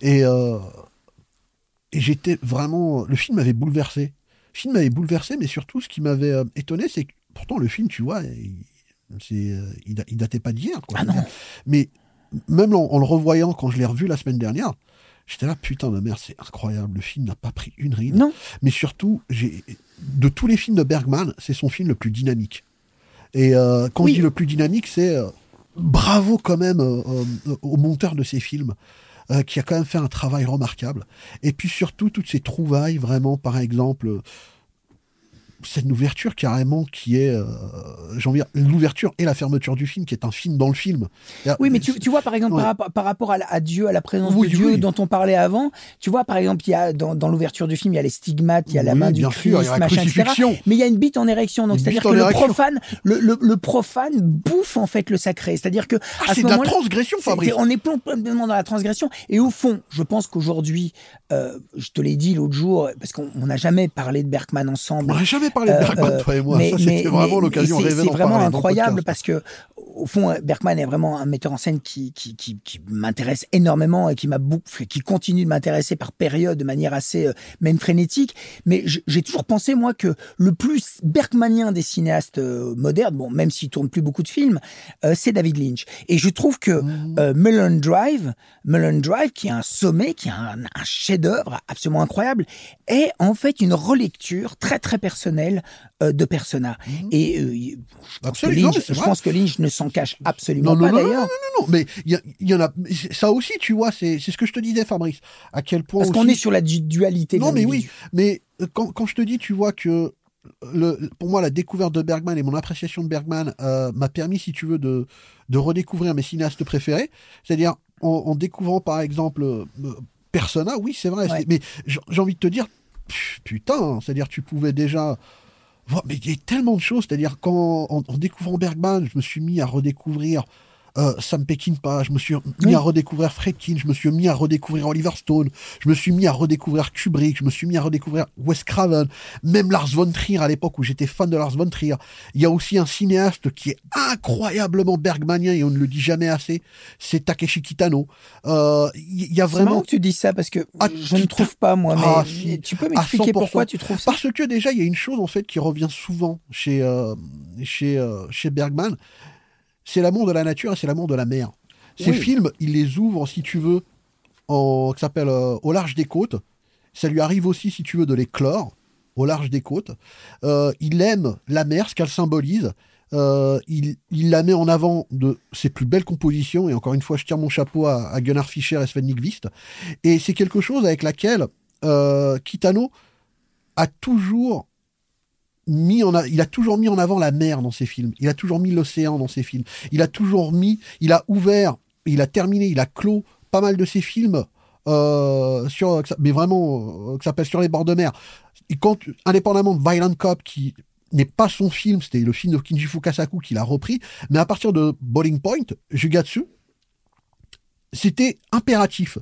et, et j'étais vraiment, le film m'avait bouleversé. Le film m'avait bouleversé, mais surtout ce qui m'avait étonné, c'est que pourtant le film, tu vois, euh, il, datait pas d'hier. Ah Mais même en, le revoyant, quand je l'ai revu la semaine dernière, j'étais là, putain de merde, c'est incroyable. Le film n'a pas pris une ride. Non. Mais surtout, de tous les films de Bergman, c'est son film le plus dynamique. Et euh, quand je dis le plus dynamique, c'est euh, bravo quand même au monteur de ces films. Euh, qui a quand même fait un travail remarquable. Et puis surtout, toutes ces trouvailles, vraiment, par exemple, cette ouverture carrément qui est, euh, j'ai envie l'ouverture et la fermeture du film, qui est un film dans le film. Oui, mais tu, vois, par exemple, par, rapport à, Dieu, à la présence de Dieu dont on parlait avant, tu vois, par exemple, il y a dans, l'ouverture du film, il y a les stigmates, il y a la main du Christ, machin, etc. Mais il y a une bite en érection, donc c'est-à-dire que le profane, le, profane bouffe en fait le sacré. C'est-à-dire que ah, c'est de la transgression, Fabrice. on est complètement dans la transgression. Et au fond, je pense qu'aujourd'hui, euh, je te l'ai dit l'autre jour, parce qu'on n'a jamais parlé de Bergman ensemble. On jamais parler de Bergman, euh, toi et moi. ça, c'était vraiment l'occasion rêvée C'est vraiment incroyable parce que, au fond, Bergman est vraiment un metteur en scène qui, qui, qui, qui m'intéresse énormément et qui m'a qui continue de m'intéresser par période de manière assez, euh, même frénétique. Mais j'ai toujours pensé, moi, que le plus bergmanien des cinéastes euh, modernes, bon, même s'il tourne plus beaucoup de films, c'est David Lynch. Et je trouve que mmh. Mulholland Drive, Mulholland Drive, qui est un sommet, qui est un, un chef-d'œuvre absolument incroyable, est en fait une relecture très très personnelle euh, de Persona. Mhm. Et euh, je, pense Lynch, je pense que Lynch ne s'en cache absolument pas d'ailleurs. Non, non, non, mais il y, en a. Ça aussi, tu vois, c'est ce que je te disais, Fabrice. À quel point. Parce qu'on est sur la dualité. Non, mais oui. Mais euh, quand, quand je te dis, tu vois que le, pour moi, la découverte de Bergman et mon appréciation de Bergman m'a permis, si tu veux, de, de redécouvrir mes cinéastes préférés. C'est-à-dire en, découvrant, par exemple, Persona, oui, c'est vrai. Mais j'ai envie de te dire, putain, c'est-à-dire tu pouvais déjà mais il y a tellement de choses, c'est-à-dire quand en, découvrant Bergman, je me suis mis à redécouvrir euh, Sam Peckinpah, je me suis mis à redécouvrir Fredkin, je me suis mis à redécouvrir Oliver Stone, je me suis mis à redécouvrir Kubrick, je me suis mis à redécouvrir Wes Craven, même Lars von Trier à l'époque où j'étais fan de Lars von Trier. Il y a aussi un cinéaste qui est incroyablement bergmanien et on ne le dit jamais assez, c'est Takeshi Kitano. Euh, il y a vraiment. que tu dis ça parce que ah, je ne trouve pas moi. Mais ah, tu peux m'expliquer pourquoi tu trouves ça? Parce que déjà il y a une chose en fait qui revient souvent chez euh, chez chez Bergman, c'est l'amour de la nature et c'est l'amour de la mer. Ces films, il les ouvre, si tu veux, en, qui s'appelle euh, Au large des côtes. Ça lui arrive aussi, si tu veux, de les clore au large des côtes. Euh, il aime la mer, ce qu'elle symbolise. Euh, il, la met en avant de ses plus belles compositions. Et encore une fois, je tire mon chapeau à, Gunnar Fischer et Sven Nykvist. Et c'est quelque chose avec laquelle Kitano a toujours il a toujours mis en avant la mer dans ses films. Il a toujours mis l'océan dans ses films. Il a toujours mis, il a ouvert, il a terminé, il a clos pas mal de ses films euh, sur, mais vraiment, euh, que s'appelle sur les bords de mer. Et quand, indépendamment de Violent Cop, qui n'est pas son film, c'était le film de Kinji Fukasaku qu'il a repris, mais à partir de Bowling Point, Jugatsu, c'était impératif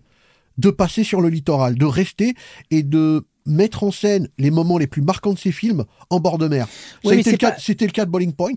de passer sur le littoral, de rester et de mettre en scène les moments les plus marquants de ses films en bord de mer. C'était le, le, cas de Bowling Point.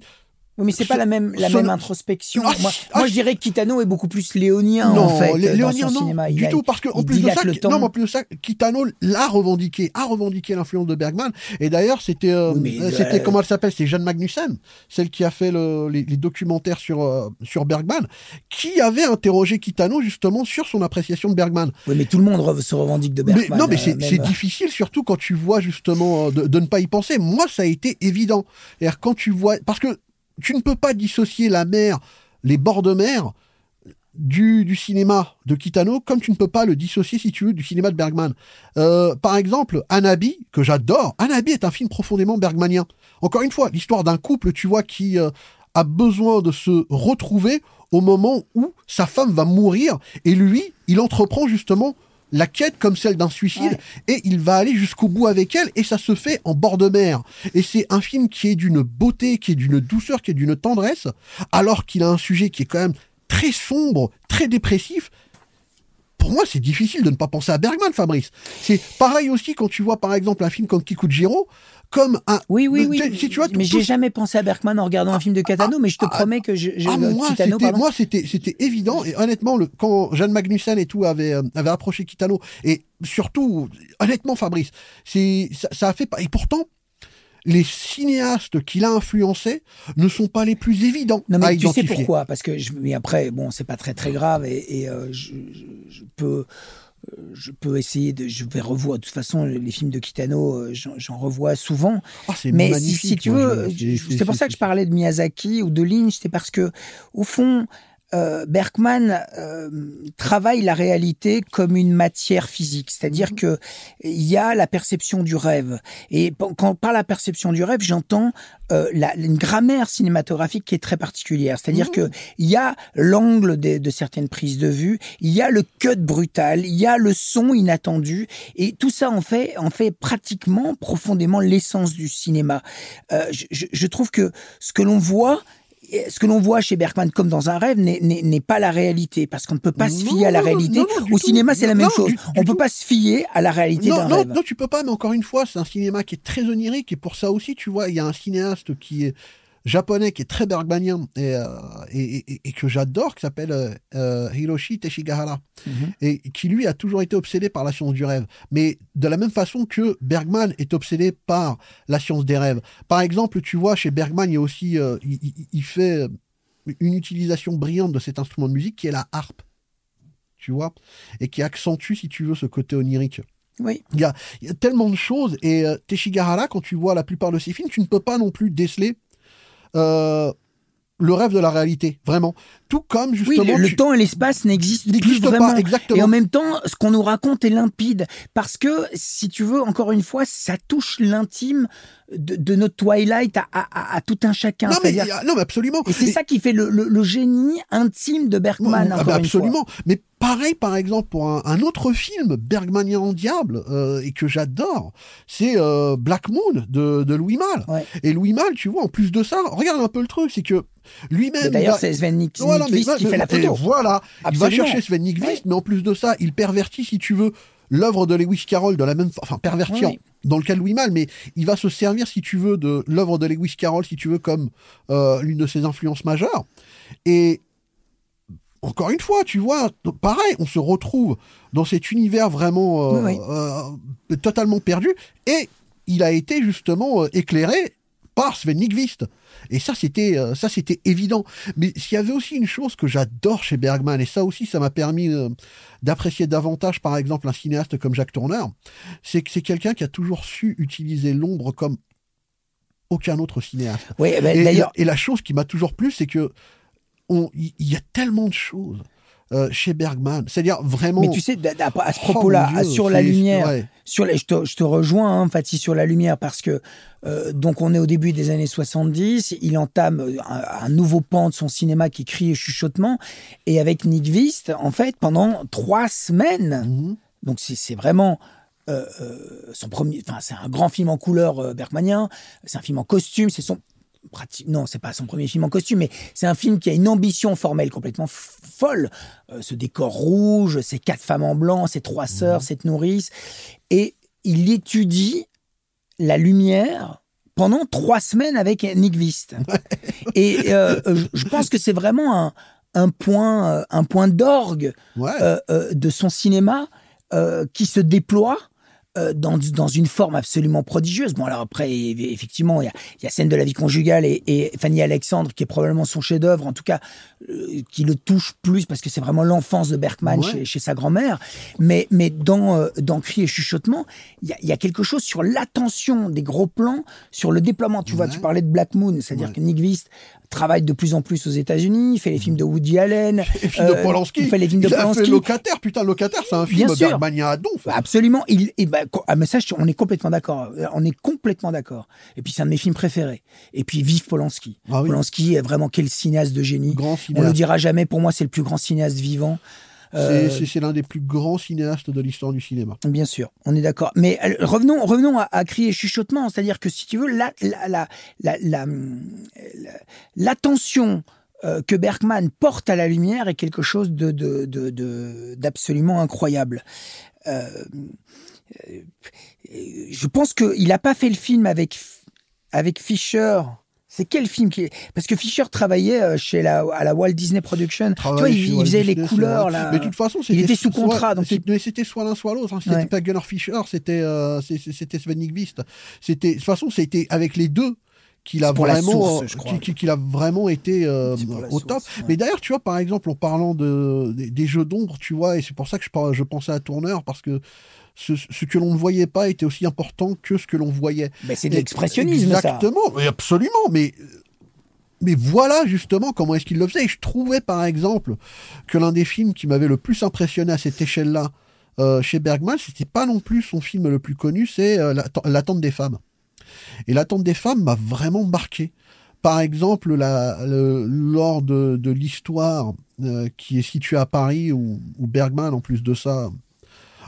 Oui, mais c'est pas la même la même introspection. Ah, moi, ah, moi, je dirais que Kitano est beaucoup plus léonien en fait. Léonien, non, cinéma. du tout, parce que en plus de ça, non, en plus de ça, Kitano l'a revendiqué, a revendiqué l'influence de Bergman. Et d'ailleurs, c'était euh, c'était comment elle s'appelle, c'est Jeanne Magnussen, celle qui a fait le, les, documentaires sur euh, sur Bergman, qui avait interrogé Kitano justement sur son appréciation de Bergman. Oui, mais tout le monde se revendique de Bergman. Mais, non, mais c'est euh, difficile, surtout quand tu vois justement de, de, ne pas y penser. Moi, ça a été évident. Et quand tu vois, parce que tu ne peux pas dissocier la mer, les bords de mer, du, cinéma de Kitano, comme tu ne peux pas le dissocier, si tu veux, du cinéma de Bergman. Euh, par exemple, Anabi, que j'adore, Anabi est un film profondément bergmanien. Encore une fois, l'histoire d'un couple, tu vois, qui euh, a besoin de se retrouver au moment où sa femme va mourir, et lui, il entreprend justement la quête comme celle d'un suicide et il va aller jusqu'au bout avec elle et ça se fait en bord de mer. Et c'est un film qui est d'une beauté, qui est d'une douceur, qui est d'une tendresse, alors qu'il a un sujet qui est quand même très sombre, très dépressif. Pour moi, c'est difficile de ne pas penser à Bergman, Fabrice. C'est pareil aussi quand tu vois par exemple un film comme Kikujiro, comme un. Oui, oui, oui. Si tu vois, mais j'ai jamais pensé à Bergman en regardant un film de Catano, mais je te promets que je. je ah, moi, c'était, moi, c'était, c'était évident. Et honnêtement, le, quand Jeanne Magnussen et tout avait, euh, avait approché Kitano, et surtout, honnêtement, Fabrice, c'est, ça, ça a fait pas. Et pourtant, les cinéastes qu'il a influencés ne sont pas les plus évidents non, mais tu sais pourquoi Parce que je, mais après, bon, c'est pas très très grave et, et euh, je, je, peux je peux essayer de. Je vais revoir. De toute façon, les films de Kitano, euh, j'en revois souvent. Ah, mais si, tu veux, c'est pour ça que je parlais de Miyazaki ou de Lynch, c'est parce que, au fond, euh, Bergman euh, travaille la réalité comme une matière physique, c'est-à-dire Mhm. que il y a la perception du rêve. Et quand par la perception du rêve, j'entends euh, la, une grammaire cinématographique qui est très particulière, c'est-à-dire Mhm. que il y a l'angle de, de certaines prises de vue, il y a le cut brutal, il y a le son inattendu, et tout ça en fait en fait pratiquement profondément l'essence du cinéma. Euh, je- je trouve que ce que l'on voit ce que l'on voit chez Bergman comme dans un rêve n'est- pas la réalité parce qu'on ne peut pas se Non, fier à la réalité. non, non, du Au cinéma, c'est la même chose. du- du On peut tout. pas se fier à la réalité Non, d'un rêve. non, tu peux pas, mais encore une fois, c'est un cinéma qui est très onirique, et pour ça aussi, tu vois, il y a un cinéaste qui est japonais, qui est très bergmanien, et, euh, et, et- et que j'adore, qui s'appelle euh, euh, Hiroshi Teshigahara, Mhm. et qui lui a toujours été obsédé par la science du rêve. Mais de la même façon que Bergman est obsédé par la science des rêves. Par exemple, tu vois, chez Bergman, il y a aussi, euh, il, il- il fait une utilisation brillante de cet instrument de musique qui est la harpe. Tu vois, et qui accentue, si tu veux, ce côté onirique. Oui. Il y a, il y a tellement de choses. Et euh, Teshigahara, quand tu vois la plupart de ses films, tu ne peux pas non plus déceler euh, le rêve de la réalité, vraiment. Tout comme justement. le, le tu- temps et l'espace n'existent plus vraiment. pas, exactement. Et en même temps, ce qu'on nous raconte est limpide. Parce que, si tu veux, encore une fois, ça touche l'intime de, de notre Twilight à, à- à- à tout un chacun. non, mais, non, absolument. Et c'est Et- ça qui fait le, le- le génie intime de Bergman, Ah bah fois. absolument. Mais pareil, par exemple, pour un, un autre film bergmanien en diable euh, et que j'adore, c'est euh, Black Moon de, de Louis Malle. Ouais. Et Louis Malle, tu vois, en plus de ça, regarde un peu le truc, c'est que lui-même. D'ailleurs, c'est Sven Voilà, mais- qui mais- fait la photo. Voilà, il va chercher Sven Ouais. mais en plus de ça, il pervertit, si tu veux, l'œuvre de Lewis Carroll de la même, enfin pervertir Oui. dans le cas de Louis Malle, mais il va se servir, si tu veux, de l'œuvre de Lewis Carroll, si tu veux, comme euh, l'une de ses influences majeures. Et encore une fois, tu vois, pareil, on se retrouve dans cet univers vraiment euh, Oui, oui. euh, totalement perdu, et il a été justement éclairé par Sven Nykvist. Et ça, c'était euh, ça, c'était évident. Mais s'il y avait aussi une chose que j'adore chez Bergman, et ça aussi, ça m'a permis euh, d'apprécier davantage, par exemple, un cinéaste comme Jacques Tourneur, c'est que c'est quelqu'un qui a toujours su utiliser l'ombre comme aucun autre cinéaste. Oui, Et, d'ailleurs, et la chose qui m'a toujours plu, c'est que il y a tellement de choses euh, chez Bergman. C'est-à-dire vraiment. mais tu sais, à ce Oh, propos-là, sur la lumière, ouais. sur les, je, te, je te rejoins, hein, Fatih, sur la lumière, parce que euh, donc on est au début des années 70, il entame euh, un, un nouveau pan de son cinéma qui crie et chuchotement, et avec Nick Vist, en fait, pendant trois semaines, Mhm. donc c'est vraiment euh, son premier, enfin c'est un grand film en couleur bergmanien, c'est un film en costume, c'est son non, c'est pas son premier film en costume, mais c'est un film qui a une ambition formelle complètement folle. Euh, ce décor rouge, ces quatre femmes en blanc, ces trois sœurs, cette nourrice, et il étudie la lumière pendant trois semaines avec Nick Vist. Et euh, je- je pense que c'est vraiment un, un point, euh, un point d'orgue Ouais. euh, de son cinéma qui se déploie dans, dans une forme absolument prodigieuse. Bon, alors après, eff- effectivement, il y a, il y a Scène de la vie conjugale et, et Fanny Alexandre, qui est probablement son chef-d'œuvre, en tout cas, euh, qui le touche plus parce que c'est vraiment l'enfance de Bergman Ouais. chez, chez sa grand-mère. Mais, mais dans, euh, dans Cri et Chuchotement, il y a, il y a quelque chose sur l'attention des gros plans, sur le déploiement. Tu vois, tu parlais de Black Moon, c'est-à-dire Ouais. que Nick Vist travaille de plus en plus aux États-Unis, il fait les films de Woody Allen, Et film de euh, Polanski. il fait les films de Il a fait Polanski. Locataire, putain, Locataire, c'est un film bergmanien à donf. Absolument. Il, et ben, ah, je- on est complètement d'accord. On est complètement d'accord. Et puis, c'est un de mes films préférés. Et puis, vive Polanski. Ah oui. Polanski est vraiment quel cinéaste de génie. Grand On le cinéaste. dira jamais. Pour moi, c'est le plus grand cinéaste vivant. C'est- Euh, C'est l'un des plus grands cinéastes de l'histoire du cinéma. Bien sûr, on est d'accord. Mais euh, revenons, revenons à, à crier chuchotement, c'est-à-dire que si tu veux, la, la, la, la, la- la- l'attention euh, que Bergman porte à la lumière est quelque chose de, de, de, de- d'absolument incroyable. Euh, je pense qu'il n'a pas fait le film avec, avec Fisher. C'est quel film qui est Parce que Fisher travaillait euh, chez la, à la Walt Disney Production. tu vois, il, faisait Disney, les couleurs là. Mais de toute façon, il était sous soit- contrat, donc c'était soit l'un soit l'autre. hein. C'était Ouais. pas Gunnar Fischer, c'était euh, c'était Sven Nykvist. C'était de toute façon, c'était avec les deux qu'il a vraiment euh, qu'il- a vraiment été euh, au top. source, ouais. Mais d'ailleurs, tu vois, par exemple, en parlant de des, des jeux d'ombre, tu vois, et c'est pour ça que je, je pensais à Tourneur parce que ce, ce que l'on ne voyait pas était aussi important que ce que l'on voyait. Ben, c'est de l'expressionnisme. Exactement, absolument. Mais mais voilà justement comment est-ce qu'il le faisait. Et je trouvais par exemple que l'un des films qui m'avait le plus impressionné à cette échelle-là euh, chez Bergman, c'était pas non plus son film le plus connu, c'est euh, L'attente des femmes. Et L'attente des femmes m'a vraiment marqué. Par exemple, la, lors de, l'histoire euh, qui est située à Paris, où, Bergman, en plus de ça,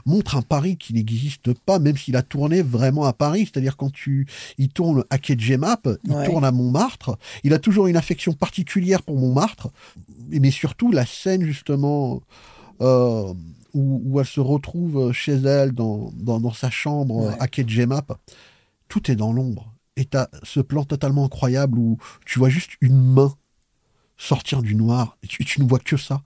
montre un Paris qui n'existe pas, même s'il a tourné vraiment à Paris. C'est-à-dire quand tu, il tourne à Kedjemap, il tourne à Montmartre. Il a toujours une affection particulière pour Montmartre, mais surtout la scène justement euh, où, elle se retrouve chez elle dans, dans, sa chambre à Kedjemap. Tout est dans l'ombre. Et t'as ce plan totalement incroyable où tu vois juste une main sortir du noir et tu, tu ne vois que ça.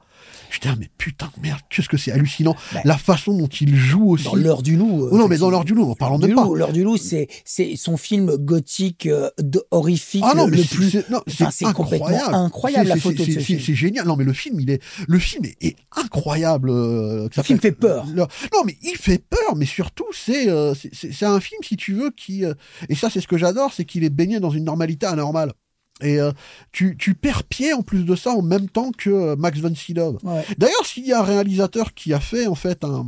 Je dis, ah, mais putain de merde, qu'est-ce que c'est hallucinant. Bah. la façon dont il joue aussi. Dans l'heure du loup. Oh non, mais dans l'heure du loup, en parlant de pas. L'heure du loup, c'est, c'est son film gothique, euh, horrifique, ah non, le, plus. C'est, incroyable. incroyable la photo de ce film. C'est génial. Non, mais le film, il est, le film est, incroyable. Euh, le film fait peur. non, mais il fait peur, mais surtout, c'est, euh, c'est, un film, si tu veux, qui, et ça, c'est ce que j'adore, c'est qu'il est baigné dans une normalité anormale. Et euh, tu, tu, perds pied en plus de ça en même temps que euh, Max von Sydow. D'ailleurs, s'il y a un réalisateur qui a fait en fait un,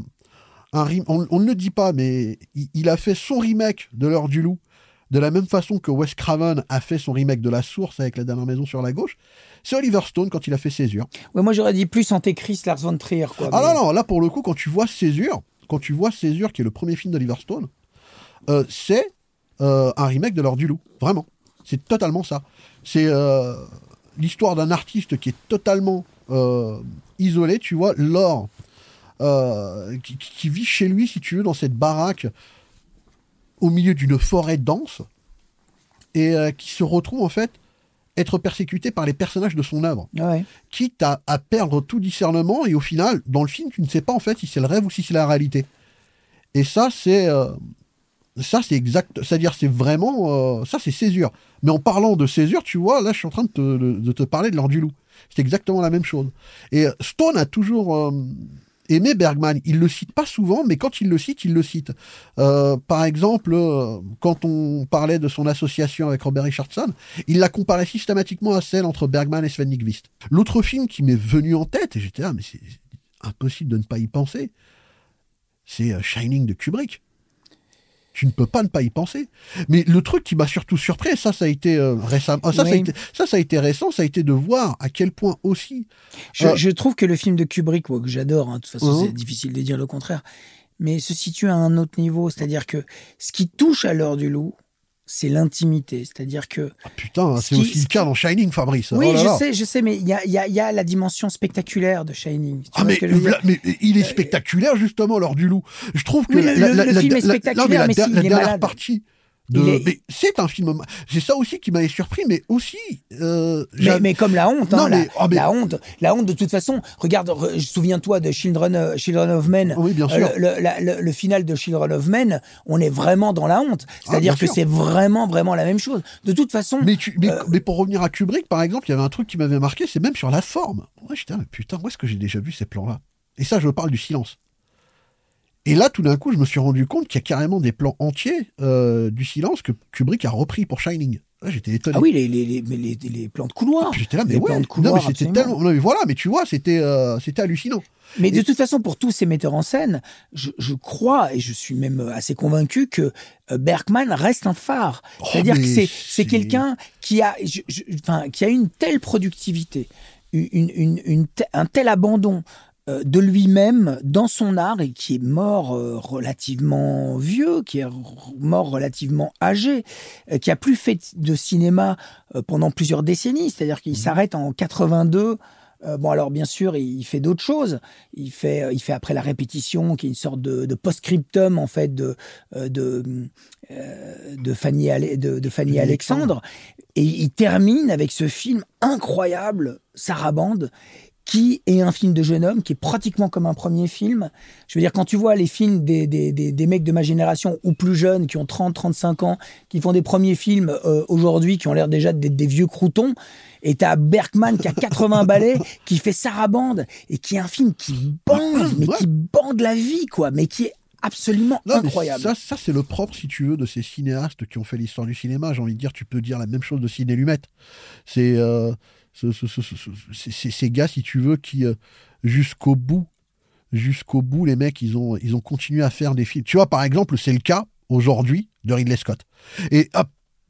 un on, on, ne le dit pas, mais il, a fait son remake de l'heure du loup de la même façon que Wes Craven a fait son remake de La Source avec La dernière maison sur la gauche. C'est Oliver Stone quand il a fait Césure. Ouais, moi j'aurais dit plus Antéchrist, Lars von Trier. Quoi, ah non, non, là pour le coup, quand tu vois Césure, quand tu vois Césure qui est le premier film d'Oliver Stone, euh, c'est un remake de l'heure du loup. Vraiment. C'est totalement ça. C'est euh, l'histoire d'un artiste qui est totalement euh, isolé, tu vois, Laure, euh, qui, vit chez lui, si tu veux, dans cette baraque au milieu d'une forêt dense, et qui se retrouve en fait être persécuté par les personnages de son œuvre, quitte à, à, perdre tout discernement, et au final, dans le film, tu ne sais pas en fait si c'est le rêve ou si c'est la réalité. Et ça, c'est ça, c'est exact. C'est-à-dire, c'est vraiment. Euh, ça, c'est césure. Mais en parlant de césure, tu vois, là, je suis en train de te, de, parler de l'or du loup. C'est exactement la même chose. Et euh, Stone a toujours euh, aimé Bergman. Il le cite pas souvent, mais quand il le cite, il le cite. par exemple, quand on parlait de son association avec Robert Richardson, il la comparait systématiquement à celle entre Bergman et Sven Nykvist. L'autre film qui m'est venu en tête, et j'étais là, mais c'est impossible de ne pas y penser, c'est Shining de Kubrick tu ne peux pas ne pas y penser. Mais le truc qui m'a surtout surpris, ça, ça a été euh, récent, ah, ça, ça, a été, ça, ça a été récent, ça a été de voir à quel point aussi. Je, euh, je trouve que le film de Kubrick, que j'adore, hein, de toute façon, c'est uh-huh. difficile de dire le contraire, mais se situe à un autre niveau. C'est-à-dire que ce qui touche à l'heure du loup, c'est l'intimité. C'est-à-dire que. Ah putain, c'est aussi le cas dans Shining, Fabrice. Oui, oh je sais, je sais, mais il y a, y a, la dimension spectaculaire de Shining. ah, mais, mais, il est euh, spectaculaire, justement, lors du loup. Je trouve que. la, le, film est spectaculaire, mais, la, dernière partie c'est un film. C'est ça aussi qui m'avait surpris, mais aussi. Euh, mais, comme la honte, hein, oh, la, honte, la honte de toute façon. Regarde, souviens-toi de Children, euh, Children of Men. Oui, bien sûr. Le, final de Children of Men, on est vraiment dans la honte. Ah, C'est-à-dire que c'est vraiment, vraiment la même chose. De toute façon. Mais, euh, mais, pour revenir à Kubrick, par exemple, il y avait un truc qui m'avait marqué, c'est même sur la forme. Ouais, j'étais, putain, où est-ce que j'ai déjà vu ces plans-là? Et ça, je parle du silence. Et là, tout d'un coup, je me suis rendu compte qu'il y a carrément des plans entiers euh, du silence que Kubrick a repris pour Shining. J'étais étonné. Ah oui, les, les, les, les, plans de couloir. Ah, j'étais là, mais ouais. non, mais c'était tellement. Non, mais voilà, mais tu vois, c'était euh, c'était hallucinant. Mais de toute façon, pour tous ces metteurs en scène, je, je, crois et je suis même assez convaincu que euh, Bergman reste un phare. Oh, C'est-à-dire que c'est c'est quelqu'un qui a enfin, qui a une telle productivité, une, une, une, un tel abandon de lui-même dans son art et qui est mort euh, relativement vieux, qui est mort relativement âgé, euh, qui a plus fait de cinéma pendant plusieurs décennies, c'est-à-dire qu'il mmh. s'arrête en 82. Bon alors bien sûr il fait d'autres choses. Il fait il fait après la répétition qui est une sorte de, post-scriptum en fait de de de Fanny de, de Fanny Alexandre et il termine avec ce film incroyable Sarabande qui est un film de jeune homme, qui est pratiquement comme un premier film. Je veux dire, quand tu vois les films des, des, des, mecs de ma génération ou plus jeunes, qui ont 30, 35 ans, qui font des premiers films euh, aujourd'hui, qui ont l'air déjà d'être des vieux croutons, et t'as Bergman qui a 80 ballets, qui fait Sarabande, et qui est un film qui bande, mais qui bande la vie, quoi, mais qui est absolument Non, incroyable. Ça, ça c'est le propre, si tu veux, de ces cinéastes qui ont fait l'histoire du cinéma. J'ai envie de dire, tu peux dire la même chose de Ciné Lumet. C'est euh, ce- ce- ce- ces gars, si tu veux, qui euh, jusqu'au bout, jusqu'au bout, les mecs, ils ont, ils ont continué à faire des films. Tu vois, par exemple, c'est le cas aujourd'hui de Ridley Scott. Et hop,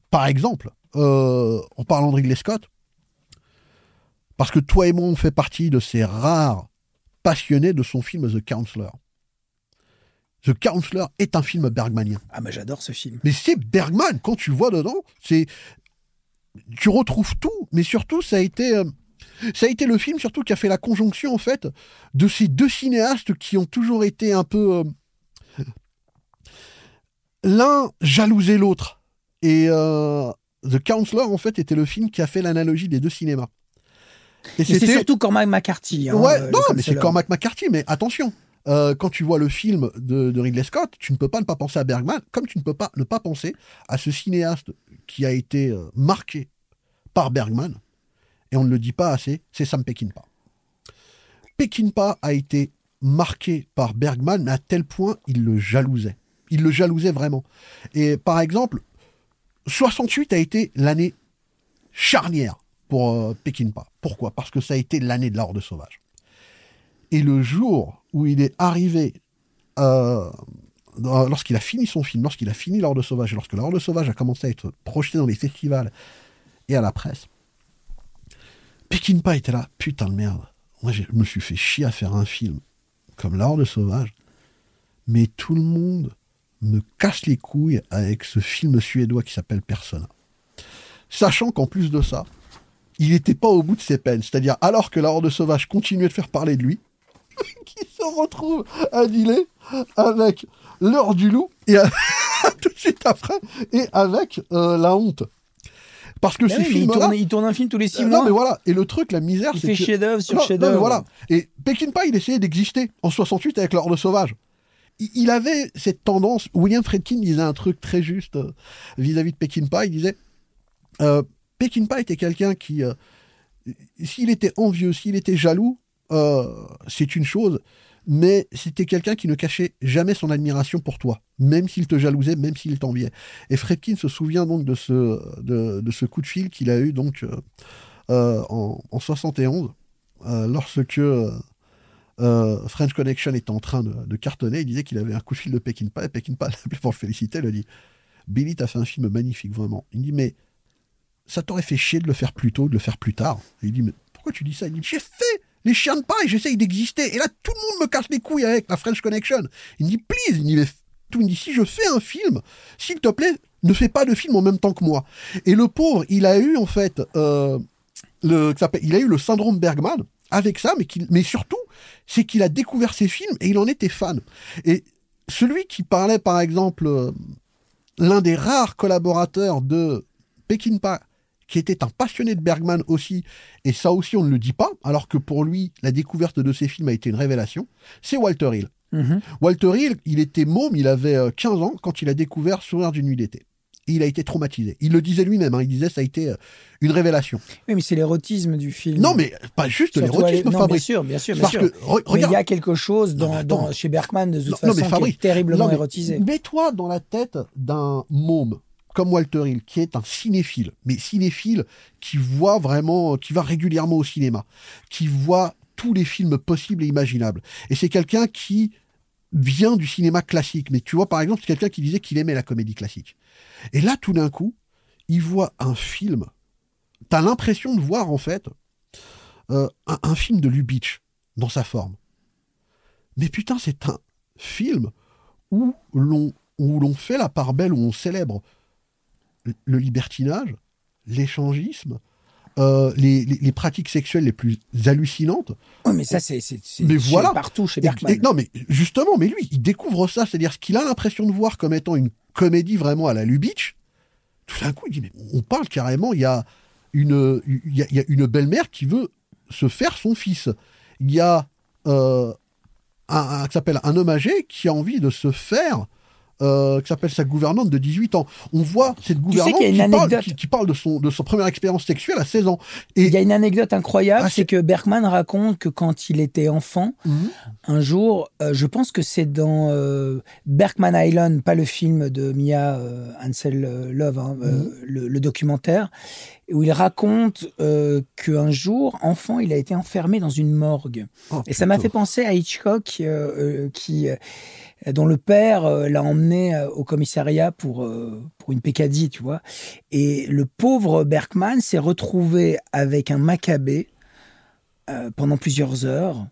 par exemple, euh, en parlant de Ridley Scott, parce que toi et moi, on fait partie de ces rares passionnés de son film The Counselor. The Counselor est un film bergmanien. Ah, mais j'adore ce film. Mais c'est Bergman, quand tu vois dedans, c'est. Tu retrouves tout, mais surtout, ça a été. euh, Ça a été le film surtout qui a fait la conjonction en fait de ces deux cinéastes qui ont toujours été un peu euh, l'un jalousait l'autre et euh, The Counselor en fait était le film qui a fait l'analogie des deux cinémas. Et c'est surtout Cormac McCarthy. hein, ouais, non, mais c'est. Cormac McCarthy, mais attention. euh, quand tu vois le film de, de Ridley Scott, tu ne peux pas ne pas penser à Bergman, comme tu ne peux pas ne pas penser à ce cinéaste qui a été euh, marqué par Bergman, et on ne le dit pas assez, c'est Sam Peckinpah. Peckinpah a été marqué par Bergman, à tel point il le jalousait. Il le jalousait vraiment. Et par exemple, 68 a été l'année charnière pour euh, Peckinpah. Pourquoi? Parce que ça a été l'année de la Horde sauvage. Et le jour où il est arrivé, euh, lorsqu'il a fini son film, lorsqu'il a fini la Horde sauvage, et lorsque la Horde sauvage a commencé à être projeté dans les festivals et à la presse, Peckinpah était là, putain de merde. Moi, je me suis fait chier à faire un film comme La Horde sauvage, mais tout le monde me casse les couilles avec ce film suédois qui s'appelle Persona. Sachant qu'en plus de ça, il n'était pas au bout de ses peines. C'est-à-dire, alors que la Horde sauvage continuait de faire parler de lui, qui se retrouve à dealer avec l'heure du loup, et à- tout de suite après, et avec euh, la honte. Parce que Mais ces oui, mais il, tourne, il tourne un film tous les six Euh, mois. non, mais voilà. Et le truc, la misère, il c'est fait que... chef-d'œuvre sur chef-d'œuvre. voilà. Et Peckinpah, il essayait d'exister en 68 avec l'Horde sauvage. Il- Il avait cette tendance. William Friedkin disait un truc très juste euh, vis-à-vis de Peckinpah. Il disait euh, Peckinpah était quelqu'un qui, euh, s'il était envieux, s'il était jaloux, c'est une chose, mais c'était quelqu'un qui ne cachait jamais son admiration pour toi, même s'il te jalousait, même s'il t'enviait. Et Fredkin se souvient donc de ce, de, ce coup de fil qu'il a eu donc euh, euh, en, en 71, euh, lorsque euh, French Connection était en train de, de cartonner. Il disait qu'il avait un coup de fil de Peckinpah, et Peckinpah l'a appelé pour le féliciter. Il a dit Billy, t'as fait un film magnifique, vraiment. Il dit Mais ça t'aurait fait chier de le faire plus tôt, de le faire plus tard. Il dit Mais pourquoi tu dis ça? Il dit J'ai fait les chiens de paille, j'essaye d'exister. Et là, tout le monde me casse les couilles avec la French Connection. Il me dit Please, il tout me dit Si je fais un film, s'il te plaît, ne fais pas de film en même temps que moi. Et le pauvre, il a eu en fait, euh, le, il a eu le syndrome Bergman avec ça, mais, surtout, c'est qu'il a découvert ses films et il en était fan. Et celui qui parlait, par exemple, euh, l'un des rares collaborateurs de Peckinpah, qui était un passionné de Bergman aussi, et ça aussi on ne le dit pas, alors que pour lui, la découverte de ses films a été une révélation, c'est Walter Hill. Mhm. Walter Hill, il était môme, il avait euh, 15 ans quand il a découvert Sourire d'une nuit d'été. Et il a été traumatisé. Il le disait lui-même, hein, il disait ça a été euh, une révélation. Oui, mais c'est l'érotisme du film. Non, mais pas juste l'érotisme, Non, bien Fabrice. sûr, bien sûr, bien Parce sûr. que, re- Mais il y a quelque chose dans, chez Bergman, de toute Non, façon, non, mais qui Fabrice, est terriblement non, mais érotisé. Mets-toi dans la tête d'un môme comme Walter Hill, qui est un cinéphile, mais cinéphile qui voit vraiment, qui va régulièrement au cinéma, qui voit tous les films possibles et imaginables. Et c'est quelqu'un qui vient du cinéma classique. Mais tu vois, par exemple, c'est quelqu'un qui disait qu'il aimait la comédie classique. Et là, tout d'un coup, il voit un film. T'as l'impression de voir, en fait, euh, un, film de Lubitsch dans sa forme. Mais putain, c'est un film où l'on où l'on fait la part belle, où on célèbre le- libertinage, l'échangisme, euh, les, les- les pratiques sexuelles les plus hallucinantes. Mais ça, c'est voilà. partout chez Et- Bergman. et- non, mais justement, mais lui, il découvre ça, c'est-à-dire ce qu'il a l'impression de voir comme étant une comédie vraiment à la Lubitsch. Tout d'un coup, il dit, mais on parle carrément, il y a une, il y a, il y a une belle-mère qui veut se faire son fils. Il y a euh, un, un- qui s'appelle un homme âgé qui a envie de se faire euh, qui s'appelle sa gouvernante de 18 ans. On voit cette gouvernante qui, parle, anecdote. qui- qui parle de son de son première expérience sexuelle à 16 ans. Il y a une anecdote incroyable, Ah, c'est que Bergman raconte que quand il était enfant, Mhm. un jour, euh, je pense que c'est dans euh, Bergman Island, pas le film de Mia euh, Ansel Love, hein, euh, le, le documentaire, où il raconte qu'un jour, enfant, il a été enfermé dans une morgue. Oh, Et ça m'a fait penser à Hitchcock, qui, dont le père euh, l'a emmené euh, au commissariat pour, euh, pour une pécadille, tu vois. Et le pauvre Bergman s'est retrouvé avec un macabé euh, pendant plusieurs heures.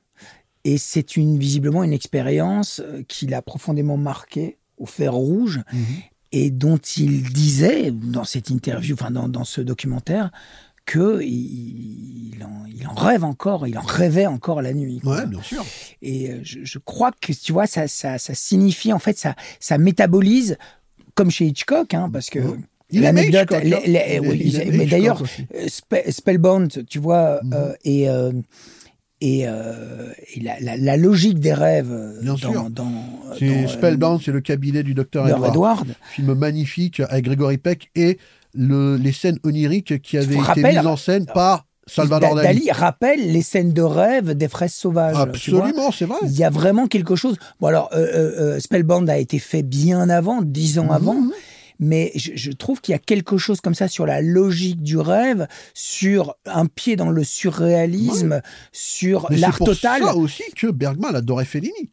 Et c'est une, visiblement une expérience euh, qui l'a profondément marqué au fer rouge Mhm. et dont il disait dans cette interview, enfin dans, dans ce documentaire, que il, il en, il en rêve encore, il en rêvait encore la nuit. quoi. Ouais, bien sûr. Et euh, je, je crois que tu vois, ça, ça, ça signifie en fait, ça, ça métabolise comme chez Hitchcock, hein, parce que aimait l'anecdote, hein. oui, mais d'ailleurs, euh, Spe- Spellbound, tu vois, euh, et, euh, et, euh, et la, la, la logique des rêves Bien dans, sûr. dans, C'est dans, Spellbound, c'est le cabinet du docteur Edward. Edward. Film magnifique avec Gregory Peck et le, les scènes oniriques qui avaient été mises en scène par Salvador Da- Dali. Dali rappelle les scènes de rêve des fraises sauvages. Absolument, c'est vrai. Il y a vraiment quelque chose. Bon alors, euh, euh, euh, Spellbound a été fait bien avant, dix ans avant, Mhm. mais je, je trouve qu'il y a quelque chose comme ça sur la logique du rêve, sur un pied dans le surréalisme, sur Mais c'est l'art pour total. ça aussi que Bergman adorait Fellini.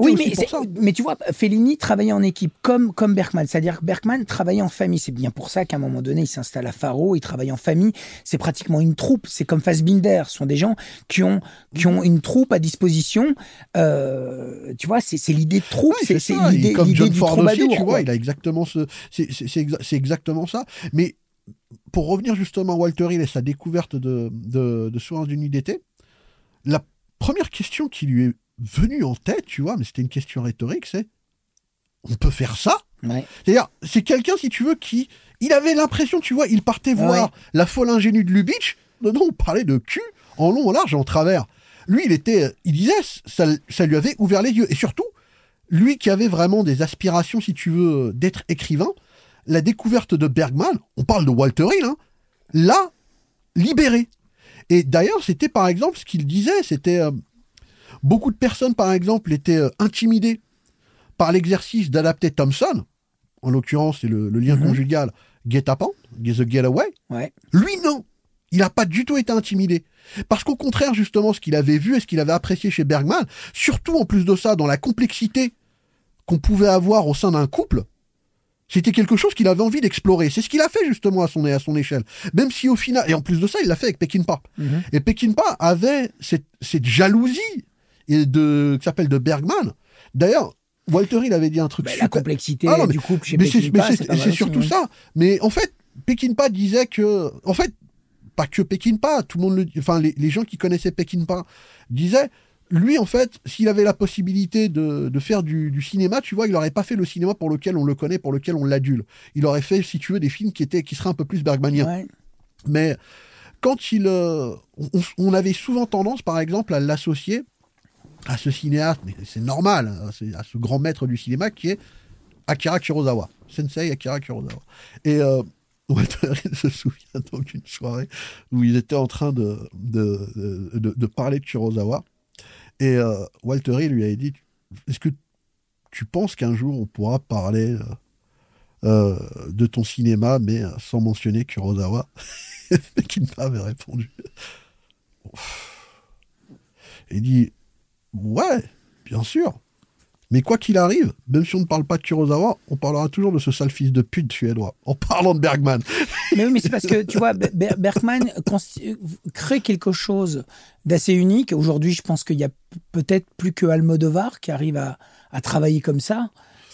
Oui, mais, pour c'est- ça. mais tu vois, Fellini travaillait en équipe comme, comme Bergman. C'est-à-dire que Bergman travaillait en famille. C'est bien pour ça qu'à un moment donné, il s'installe à Faro, il travaille en famille. C'est pratiquement une troupe. C'est comme Fassbinder. Ce sont des gens qui ont, qui ont une troupe à disposition. Euh, tu vois, c'est l'idée de troupe. Oui, c'est l'idée comme John du Ford aussi, tu vois, il a exactement ce, c'est exa- exactement ça. Mais pour revenir justement à Walter Hill et sa découverte de de, de Soins d'une nuit d'été, la première question qui lui est venue en tête, tu vois, mais c'était une question rhétorique, c'est on peut faire ça? Ouais. C'est-à-dire, c'est quelqu'un, si tu veux, qui. Il avait l'impression, tu vois, il partait voir ouais. la folle ingénue de Lubitsch. Non, non, on parlait de cul en long, en large en travers. Lui, il était. Il disait, ça, ça lui avait ouvert les yeux. Et surtout, lui qui avait vraiment des aspirations, si tu veux, d'être écrivain, la découverte de Bergman, on parle de Walter Hill, hein, l'a libéré. Et d'ailleurs, c'était par exemple ce qu'il disait, c'était. euh, beaucoup de personnes, par exemple, étaient euh, intimidées par l'exercice d'adapter Thompson, en l'occurrence, c'est le, le lien Mhm. conjugal guet-apens, The Getaway. Ouais. Lui, non. Il n'a pas du tout été intimidé. Parce qu'au contraire, justement, ce qu'il avait vu et ce qu'il avait apprécié chez Bergman, surtout en plus de ça, dans la complexité qu'on pouvait avoir au sein d'un couple, c'était quelque chose qu'il avait envie d'explorer. C'est ce qu'il a fait justement à son, à son échelle. Même si au final, et en plus de ça, il l'a fait avec Peckinpah. Mhm. Et Peckinpah avait cette, cette jalousie et de, qui s'appelle de Bergman. D'ailleurs, Walter Hill avait dit un truc Bah, la complexité Ah non, mais- du couple chez mais c'est Peckinpah, surtout ouais. ça. Mais en fait, Peckinpah disait que, en fait, pas que Peckinpah, tout le monde, le, enfin les, les gens qui connaissaient Peckinpah disaient, lui en fait, s'il avait la possibilité de, de faire du, du cinéma, tu vois, il n'aurait pas fait le cinéma pour lequel on le connaît, pour lequel on l'adule. Il aurait fait, si tu veux, des films qui étaient, qui seraient un peu plus bergmaniens. Ouais. Mais quand il, euh, on, on avait souvent tendance, par exemple, à l'associer à ce cinéaste, mais c'est normal, hein, c'est à ce grand maître du cinéma qui est Akira Kurosawa, Sensei Akira Kurosawa. Et euh, se souvient donc d'une soirée où ils étaient en train de, de, de, parler de Kurosawa. Et euh, Walter Hill lui avait dit Est-ce que tu penses qu'un jour on pourra parler euh, euh, de ton cinéma, mais euh, sans mentionner Kurosawa? Et Kinpa avait répondu Il dit Ouais, bien sûr. Mais quoi qu'il arrive, même si on ne parle pas de Kurosawa, on parlera toujours de ce sale fils de pute suédois, en parlant de Bergman. Mais oui, mais c'est parce que, tu vois, Ber- Ber- Bergman crée quelque chose d'assez unique. Aujourd'hui, je pense qu'il y a peut-être plus que Almodovar qui arrive à travailler comme ça.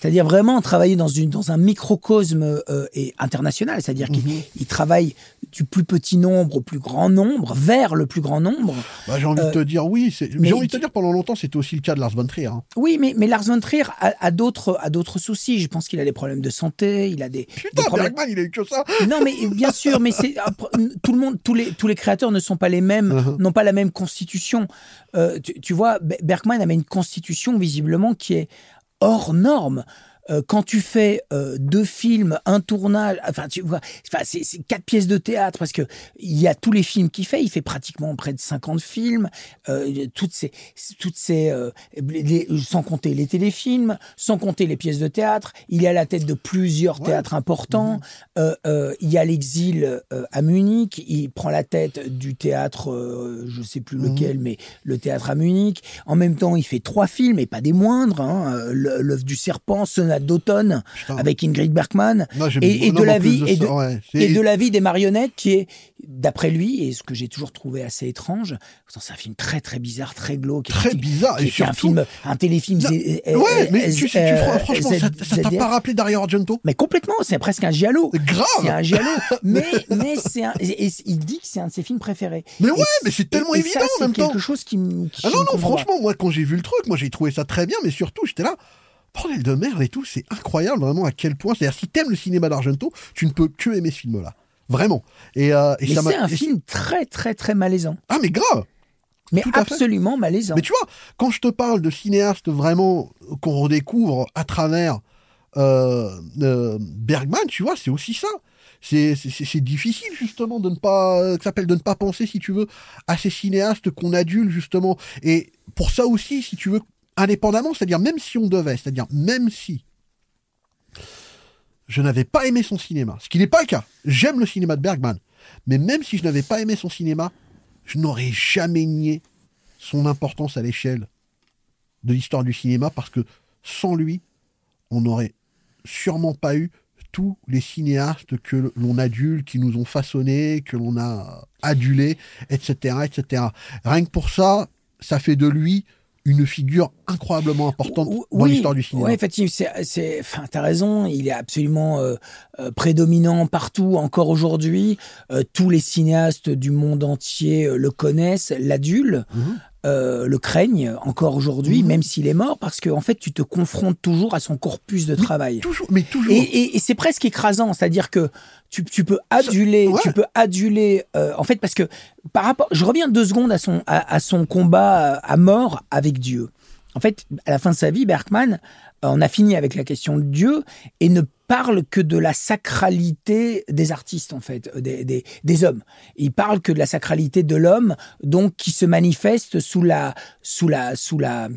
C'est-à-dire vraiment travailler dans, une, dans un microcosme euh, et international. C'est-à-dire qu'il Mhm. il travaille du plus petit nombre au plus grand nombre, vers le plus grand nombre. Bah, j'ai envie Euh, de te dire oui. J'ai envie de te dire pendant longtemps, c'était aussi le cas de Lars von Trier. hein. Oui, mais, mais Lars von Trier a, a d'autres soucis. Je pense qu'il a des problèmes de santé, il a des, des Putain, problèmes. Bergman, il a eu que ça. Non, mais bien sûr, mais c'est après, tout le monde, tous les tous les créateurs ne sont pas les mêmes, Uh-huh. n'ont pas la même constitution. Euh, tu, tu vois, Be- Bergman avait une constitution visiblement qui est hors norme. Euh, quand tu fais euh, deux films, un tournage, enfin tu vois, enfin, c'est quatre pièces de théâtre parce que il y a tous les films qu'il fait. Il fait pratiquement près de 50 films, euh, toutes ces, toutes ces, euh, les- sans compter les téléfilms, sans compter les pièces de théâtre. Il est à la tête de plusieurs Ouais. théâtres importants. Euh, euh, il y a l'exil à Munich. Il prend la tête du théâtre, je sais plus Mhm. lequel, mais le théâtre à Munich. En même temps, il fait trois films, et pas des moindres. Hein, L'œuvre du serpent, d'automne, avec Ingrid Bergman. J'aime- et- et non, de la vie- et de- ouais, c'est- Et de la vie des marionnettes, qui est, d'après lui, et ce que j'ai toujours trouvé assez étrange, c'est un film très très bizarre, très glauque. très qui- bizarre. qui Et un surtout, film, un téléfilm. Non, Z- euh, ouais, mais tu sais, tu, euh, franchement, Z- ça t'a pas rappelé Dario Argento? Mais complètement, c'est presque un giallo. C'est Grave un giallo, mais, mais c'est un, il dit que c'est un de ses films préférés. Mais ouais, mais c'est tellement évident en c'est même temps. quelque chose qui, qui Ah non, non, franchement, moi, quand j'ai vu le truc, moi, j'ai trouvé ça très bien, mais surtout, j'étais là, bordel de merde et tout, c'est incroyable, vraiment, à quel point. C'est-à-dire, si t'aimes le cinéma d'Argento, tu ne peux que aimer ce film-là. Vraiment. Et, euh, et Mais c'est un film très très très malaisant. Ah, mais grave Mais Tout absolument malaisant. Mais tu vois, quand je te parle de cinéastes vraiment qu'on redécouvre à travers euh, euh, Bergman, tu vois, c'est aussi ça. C'est difficile justement de ne pas, que s'appelle de ne pas penser, si tu veux, à ces cinéastes qu'on adule justement. Et pour ça aussi, si tu veux, indépendamment, c'est-à-dire même si on devait, c'est-à-dire même si je n'avais pas aimé son cinéma, ce qui n'est pas le cas. J'aime le cinéma de Bergman, mais même si je n'avais pas aimé son cinéma, je n'aurais jamais nié son importance à l'échelle de l'histoire du cinéma parce que sans lui, on n'aurait sûrement pas eu tous les cinéastes que l'on adule, qui nous ont façonnés, que l'on a adulés, etc., etc. Rien que pour ça, ça fait de lui une figure incroyablement importante Ou- dans l'histoire du cinéma. Oui, effectivement, c'est, c'est, enfin, t'as raison, il est absolument euh, euh, prédominant partout, encore aujourd'hui. Euh, tous les cinéastes du monde entier le connaissent, l'adulent, Mhm. le craignent encore aujourd'hui, Mhm. même s'il est mort, parce que en fait, tu te confrontes toujours à son corpus de travail. Toujours, mais toujours. Et, et- et c'est presque écrasant, c'est-à-dire que tu, tu peux aduler, ouais. tu peux aduler, euh, en fait, parce que par rapport, je reviens deux secondes à son à, à son combat à mort avec Dieu. En fait, à la fin de sa vie, Bergman euh, en a fini avec la question de Dieu et ne parle que de la sacralité des artistes, en fait, euh, des, des, des hommes. Il parle que de la sacralité de l'homme, donc qui se manifeste sous la sous la sous la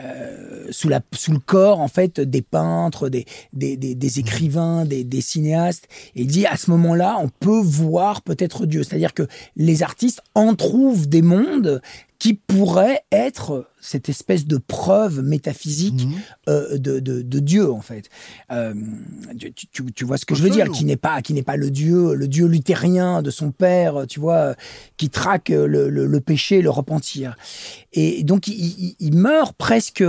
euh, sous la sous le corps en fait des peintres, des des, des, des écrivains, des, des cinéastes. Et il dit à ce moment-là, on peut voir peut-être Dieu. C'est-à-dire que les artistes en trouvent des mondes qui pourraient être cette espèce de preuve métaphysique Mhm. euh, de, de, de Dieu en fait. Euh, tu, tu- tu vois ce que je veux dire, qui n'est pas qui n'est pas le Dieu le Dieu luthérien de son père, tu vois, qui traque le, le, le péché, le repentir. Et donc il, il- il meurt presque.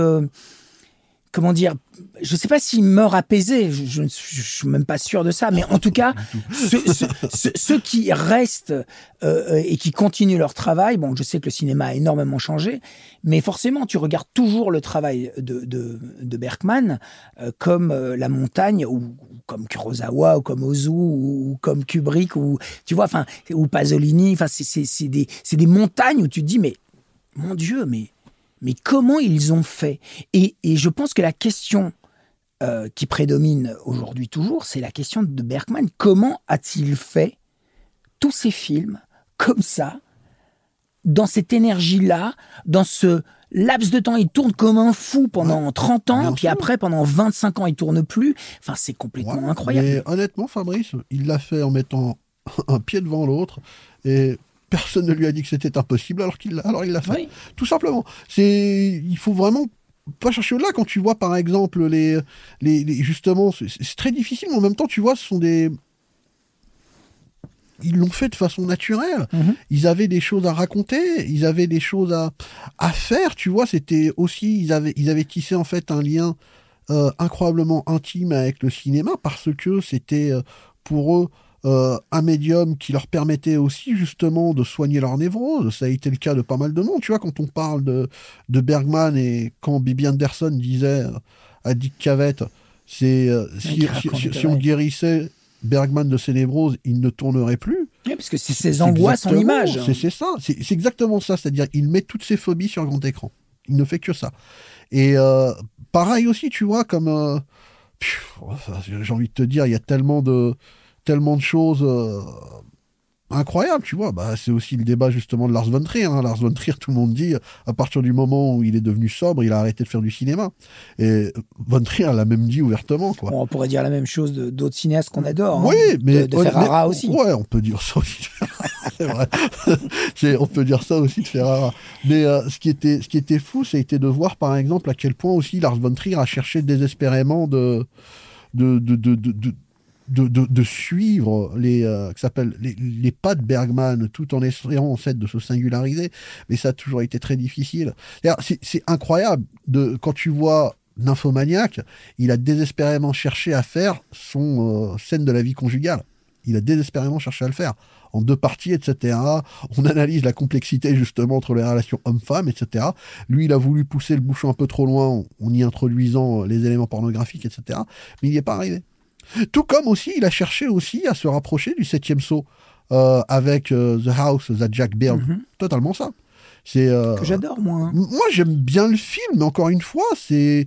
Comment dire Je ne sais pas s'il meurt apaisé. Je, ne suis même pas sûr de ça, mais en tout cas, ceux, qui restent euh, et qui continuent leur travail. Bon, je sais que le cinéma a énormément changé, mais forcément, tu regardes toujours le travail de, de, Bergman euh, comme euh, La Montagne ou, comme Kurosawa ou comme Ozu ou, comme Kubrick ou tu vois, ou Pasolini. C'est des des montagnes où tu te dis mais mon Dieu, mais mais comment ils ont fait? Et, et je pense que la question euh, qui prédomine aujourd'hui toujours, c'est la question de Bergman. Comment a-t-il fait tous ces films comme ça, dans cette énergie-là, dans ce laps de temps, il tourne comme un fou pendant 30 ans, puis sûr. après, pendant 25 ans, il tourne plus. Enfin, c'est complètement Ouais, incroyable. Mais honnêtement, Fabrice, il l'a fait en mettant un pied devant l'autre et personne ne lui a dit que c'était impossible alors qu'il l'a, alors il l'a fait. Oui. Tout simplement. C'est, il faut vraiment pas chercher au-delà quand tu vois par exemple les, les, les- justement, c'est, c'est très difficile, mais en même temps, tu vois, ce sont des, ils l'ont fait de façon naturelle. Mhm. Ils avaient des choses à raconter, ils avaient des choses à, à faire, tu vois. C'était aussi, ils avaient, ils avaient tissé en fait un lien euh, incroyablement intime avec le cinéma parce que c'était euh, pour eux euh, un médium qui leur permettait aussi justement de soigner leur névrose. Ça a été le cas de pas mal de monde. Tu vois, quand on parle de, de Bergman et quand Bibi Anderson disait à Dick Cavett, c'est euh, si, qui si- raconte, si- si on guérissait Bergman de ses névroses, il ne tournerait plus. Oui, parce que c'est ces C'est angoisses en images. C'est ça, c'est exactement ça. C'est-à-dire, il met toutes ses phobies sur grand écran. Il ne fait que ça. Et euh, pareil aussi, tu vois, comme euh, j'ai envie de te dire, il y a tellement de, tellement de choses euh, incroyables, tu vois. Bah, c'est aussi le débat justement de Lars von Trier. Hein. Lars von Trier, tout le monde dit, à partir du moment où il est devenu sobre, il a arrêté de faire du cinéma. Et von Trier l'a même dit ouvertement, quoi. on pourrait dire la même chose d'autres cinéastes qu'on adore. Oui, hein. mais de, Ferrara aussi. Ouais, on peut dire ça aussi. c'est vrai. on peut dire ça aussi de Ferrara. Mais euh, ce qui était, ce qui était fou, c'était de voir par exemple à quel point aussi Lars von Trier a cherché désespérément de de, de, de, de suivre les, euh, les, les, pas de Bergman tout en essayant en de se singulariser, mais ça a toujours été très difficile. C'est incroyable de quand tu vois Nymphomaniac, il a désespérément cherché à faire son euh, scène de la vie conjugale. Il a désespérément cherché à le faire en deux parties, etc. On analyse la complexité justement entre les relations homme-femme, etc. Lui, il a voulu pousser le bouchon un peu trop loin en y introduisant les éléments pornographiques, etc. Mais il n'y est pas arrivé. Tout comme aussi, il a cherché aussi à se rapprocher du septième saut euh, avec euh, The House, The Jack Bird. Mhm. Totalement ça. C'est euh, que j'adore moi. Hein. Moi j'aime bien le film, mais encore une fois c'est.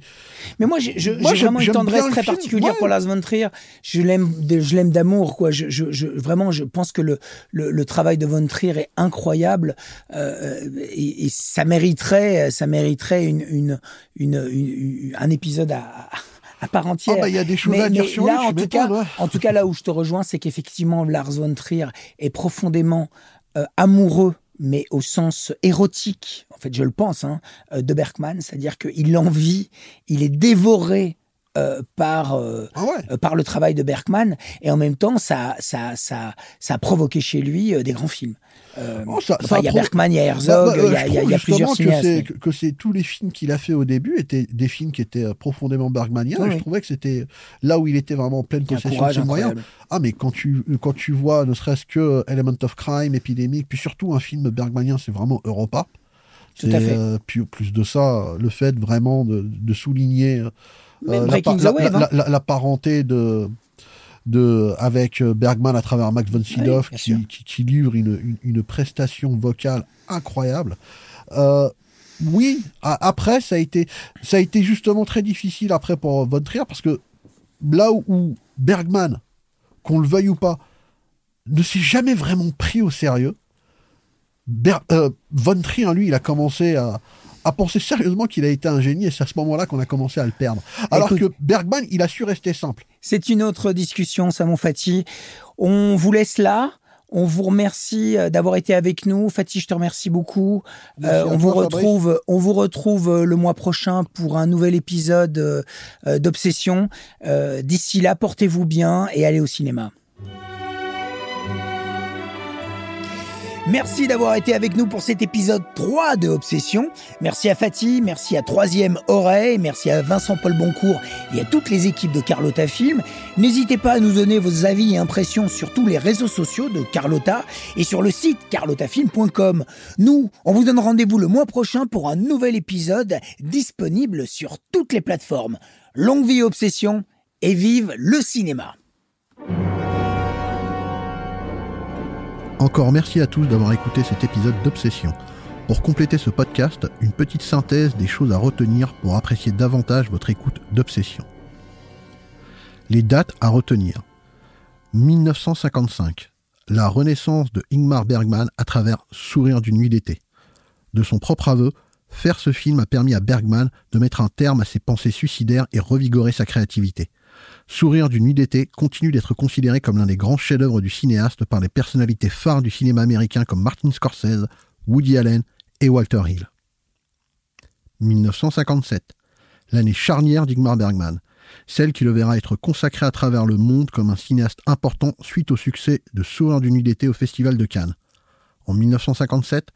Mais moi j'ai vraiment une tendresse très particulière pour Lars von Trier. Je l'aime, je l'aime d'amour quoi. Je, je, vraiment je pense que le, le, travail de von Trier est incroyable euh, et, ça mériterait ça mériterait une, une, une, un épisode à à part entière. Ah bah, il y a des choses à dire sur là, en tout cas, en tout cas, là où je te rejoins, c'est qu'effectivement, Lars von Trier est profondément euh, amoureux mais au sens érotique, en fait, je le pense, hein, euh, de Bergman, c'est-à-dire qu'il l'envie, il est dévoré euh, par euh, ah par le travail de Bergman et en même temps ça ça ça ça a provoqué chez lui des grands films. Oh, il y a Bergman, il y a Herzog, il y a, plusieurs cinéastes. Que c'est tous les films qu'il a fait au début étaient des films qui étaient profondément bergmaniens. je trouvais que c'était là où il était vraiment en pleine possession de ses moyens. Ah mais quand tu quand tu vois ne serait-ce que Element of Crime, Épidémique, puis surtout un film bergmanien, c'est vraiment Europa. Tout à fait. puis plus de ça, le fait vraiment de, de souligner euh, la, parenté de, de, avec euh, Bergman à travers Max von Sydow qui, qui, livre une, une, prestation vocale incroyable. Euh, oui, après ça a été ça a été justement très difficile après pour von Trier parce que là où, Bergman, qu'on le veuille ou pas, ne s'est jamais vraiment pris au sérieux. von Trier, lui, il a commencé à, a pensé sérieusement qu'il a été un génie et c'est à ce moment-là qu'on a commencé à le perdre. Alors que Bergman, il a su rester simple. C'est une autre discussion, Samon Fati. On vous laisse là. On vous remercie euh, d'avoir été avec nous. Fatih, je te remercie beaucoup. Euh, on, vous retrouve, on vous retrouve euh, le mois prochain pour un nouvel épisode d'Obsession. D'ici là, portez-vous bien et allez au cinéma. Merci d'avoir été avec nous pour cet épisode 3 de Obsession. Merci à Fatih, merci à Troisième Oreille, merci à Vincent-Paul Boncourt et à toutes les équipes de Carlotta Film. N'hésitez pas à nous donner vos avis et impressions sur tous les réseaux sociaux de Carlotta et sur le site carlottafilm.com. Nous, on vous donne rendez-vous le mois prochain pour un nouvel épisode disponible sur toutes les plateformes. Longue vie Obsession et vive le cinéma. Encore merci à tous d'avoir écouté cet épisode d'Obsession. Pour compléter ce podcast, une petite synthèse des choses à retenir pour apprécier davantage votre écoute d'Obsession. Les dates à retenir. 1955. La renaissance de Ingmar Bergman à travers Sourire d'une nuit d'été. De son propre aveu, faire ce film a permis à Bergman de mettre un terme à ses pensées suicidaires et revigorer sa créativité. Sourire d'une nuit d'été continue d'être considéré comme l'un des grands chefs-d'œuvre du cinéaste par les personnalités phares du cinéma américain comme Martin Scorsese, Woody Allen et Walter Hill. 1957, l'année charnière d'Igmar Bergman, celle qui le verra être consacré à travers le monde comme un cinéaste important suite au succès de Sourire d'une nuit d'été au Festival de Cannes. En 1957,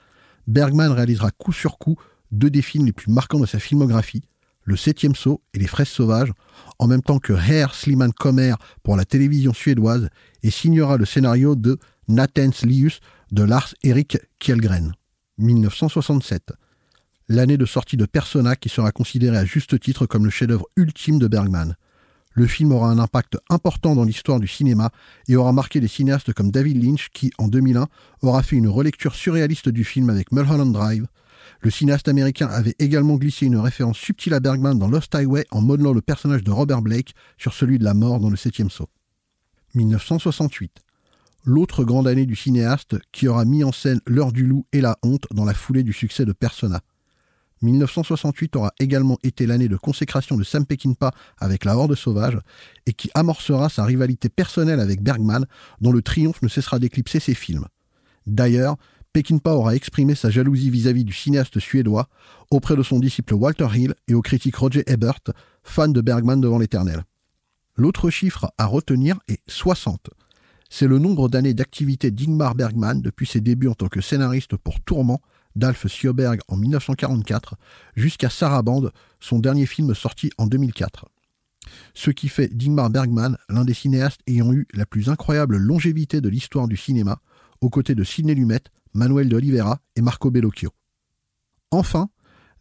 Bergman réalisera coup sur coup deux des films les plus marquants de sa filmographie, Le Septième Saut et Les Fraises Sauvages, en même temps que Herr Sliman Kommer pour la télévision suédoise et signera le scénario de Nathens Lius de Lars Erik Kjellgren. 1967. L'année de sortie de Persona qui sera considérée à juste titre comme le chef-d'œuvre ultime de Bergman. Le film aura un impact important dans l'histoire du cinéma et aura marqué des cinéastes comme David Lynch qui, en 2001, aura fait une relecture surréaliste du film avec Mulholland Drive. Le cinéaste américain avait également glissé une référence subtile à Bergman dans Lost Highway en modelant le personnage de Robert Blake sur celui de la mort dans le septième saut. 1968. L'autre grande année du cinéaste qui aura mis en scène L'heure du loup et la honte dans la foulée du succès de Persona. 1968 aura également été l'année de consécration de Sam Peckinpah avec La Horde sauvage et qui amorcera sa rivalité personnelle avec Bergman dont le triomphe ne cessera d'éclipser ses films. D'ailleurs, Peckinpah aura exprimé sa jalousie vis-à-vis du cinéaste suédois auprès de son disciple Walter Hill et au critique Roger Ebert, fan de Bergman devant l'éternel. L'autre chiffre à retenir est 60. C'est le nombre d'années d'activité d'Ingmar Bergman depuis ses débuts en tant que scénariste pour Tourment d'Alf Sjöberg en 1944 jusqu'à Sarabande, son dernier film sorti en 2004. Ce qui fait d'Ingmar Bergman l'un des cinéastes ayant eu la plus incroyable longévité de l'histoire du cinéma, aux côtés de Sidney Lumet, Manuel de Oliveira et Marco Bellocchio. Enfin,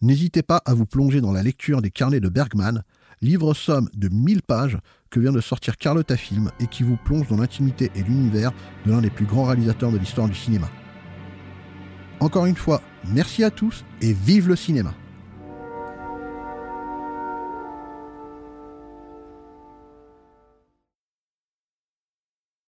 n'hésitez pas à vous plonger dans la lecture des carnets de Bergman, livre somme de 1000 pages que vient de sortir Carlotta Film et qui vous plonge dans l'intimité et l'univers de l'un des plus grands réalisateurs de l'histoire du cinéma. Encore une fois, merci à tous et vive le cinéma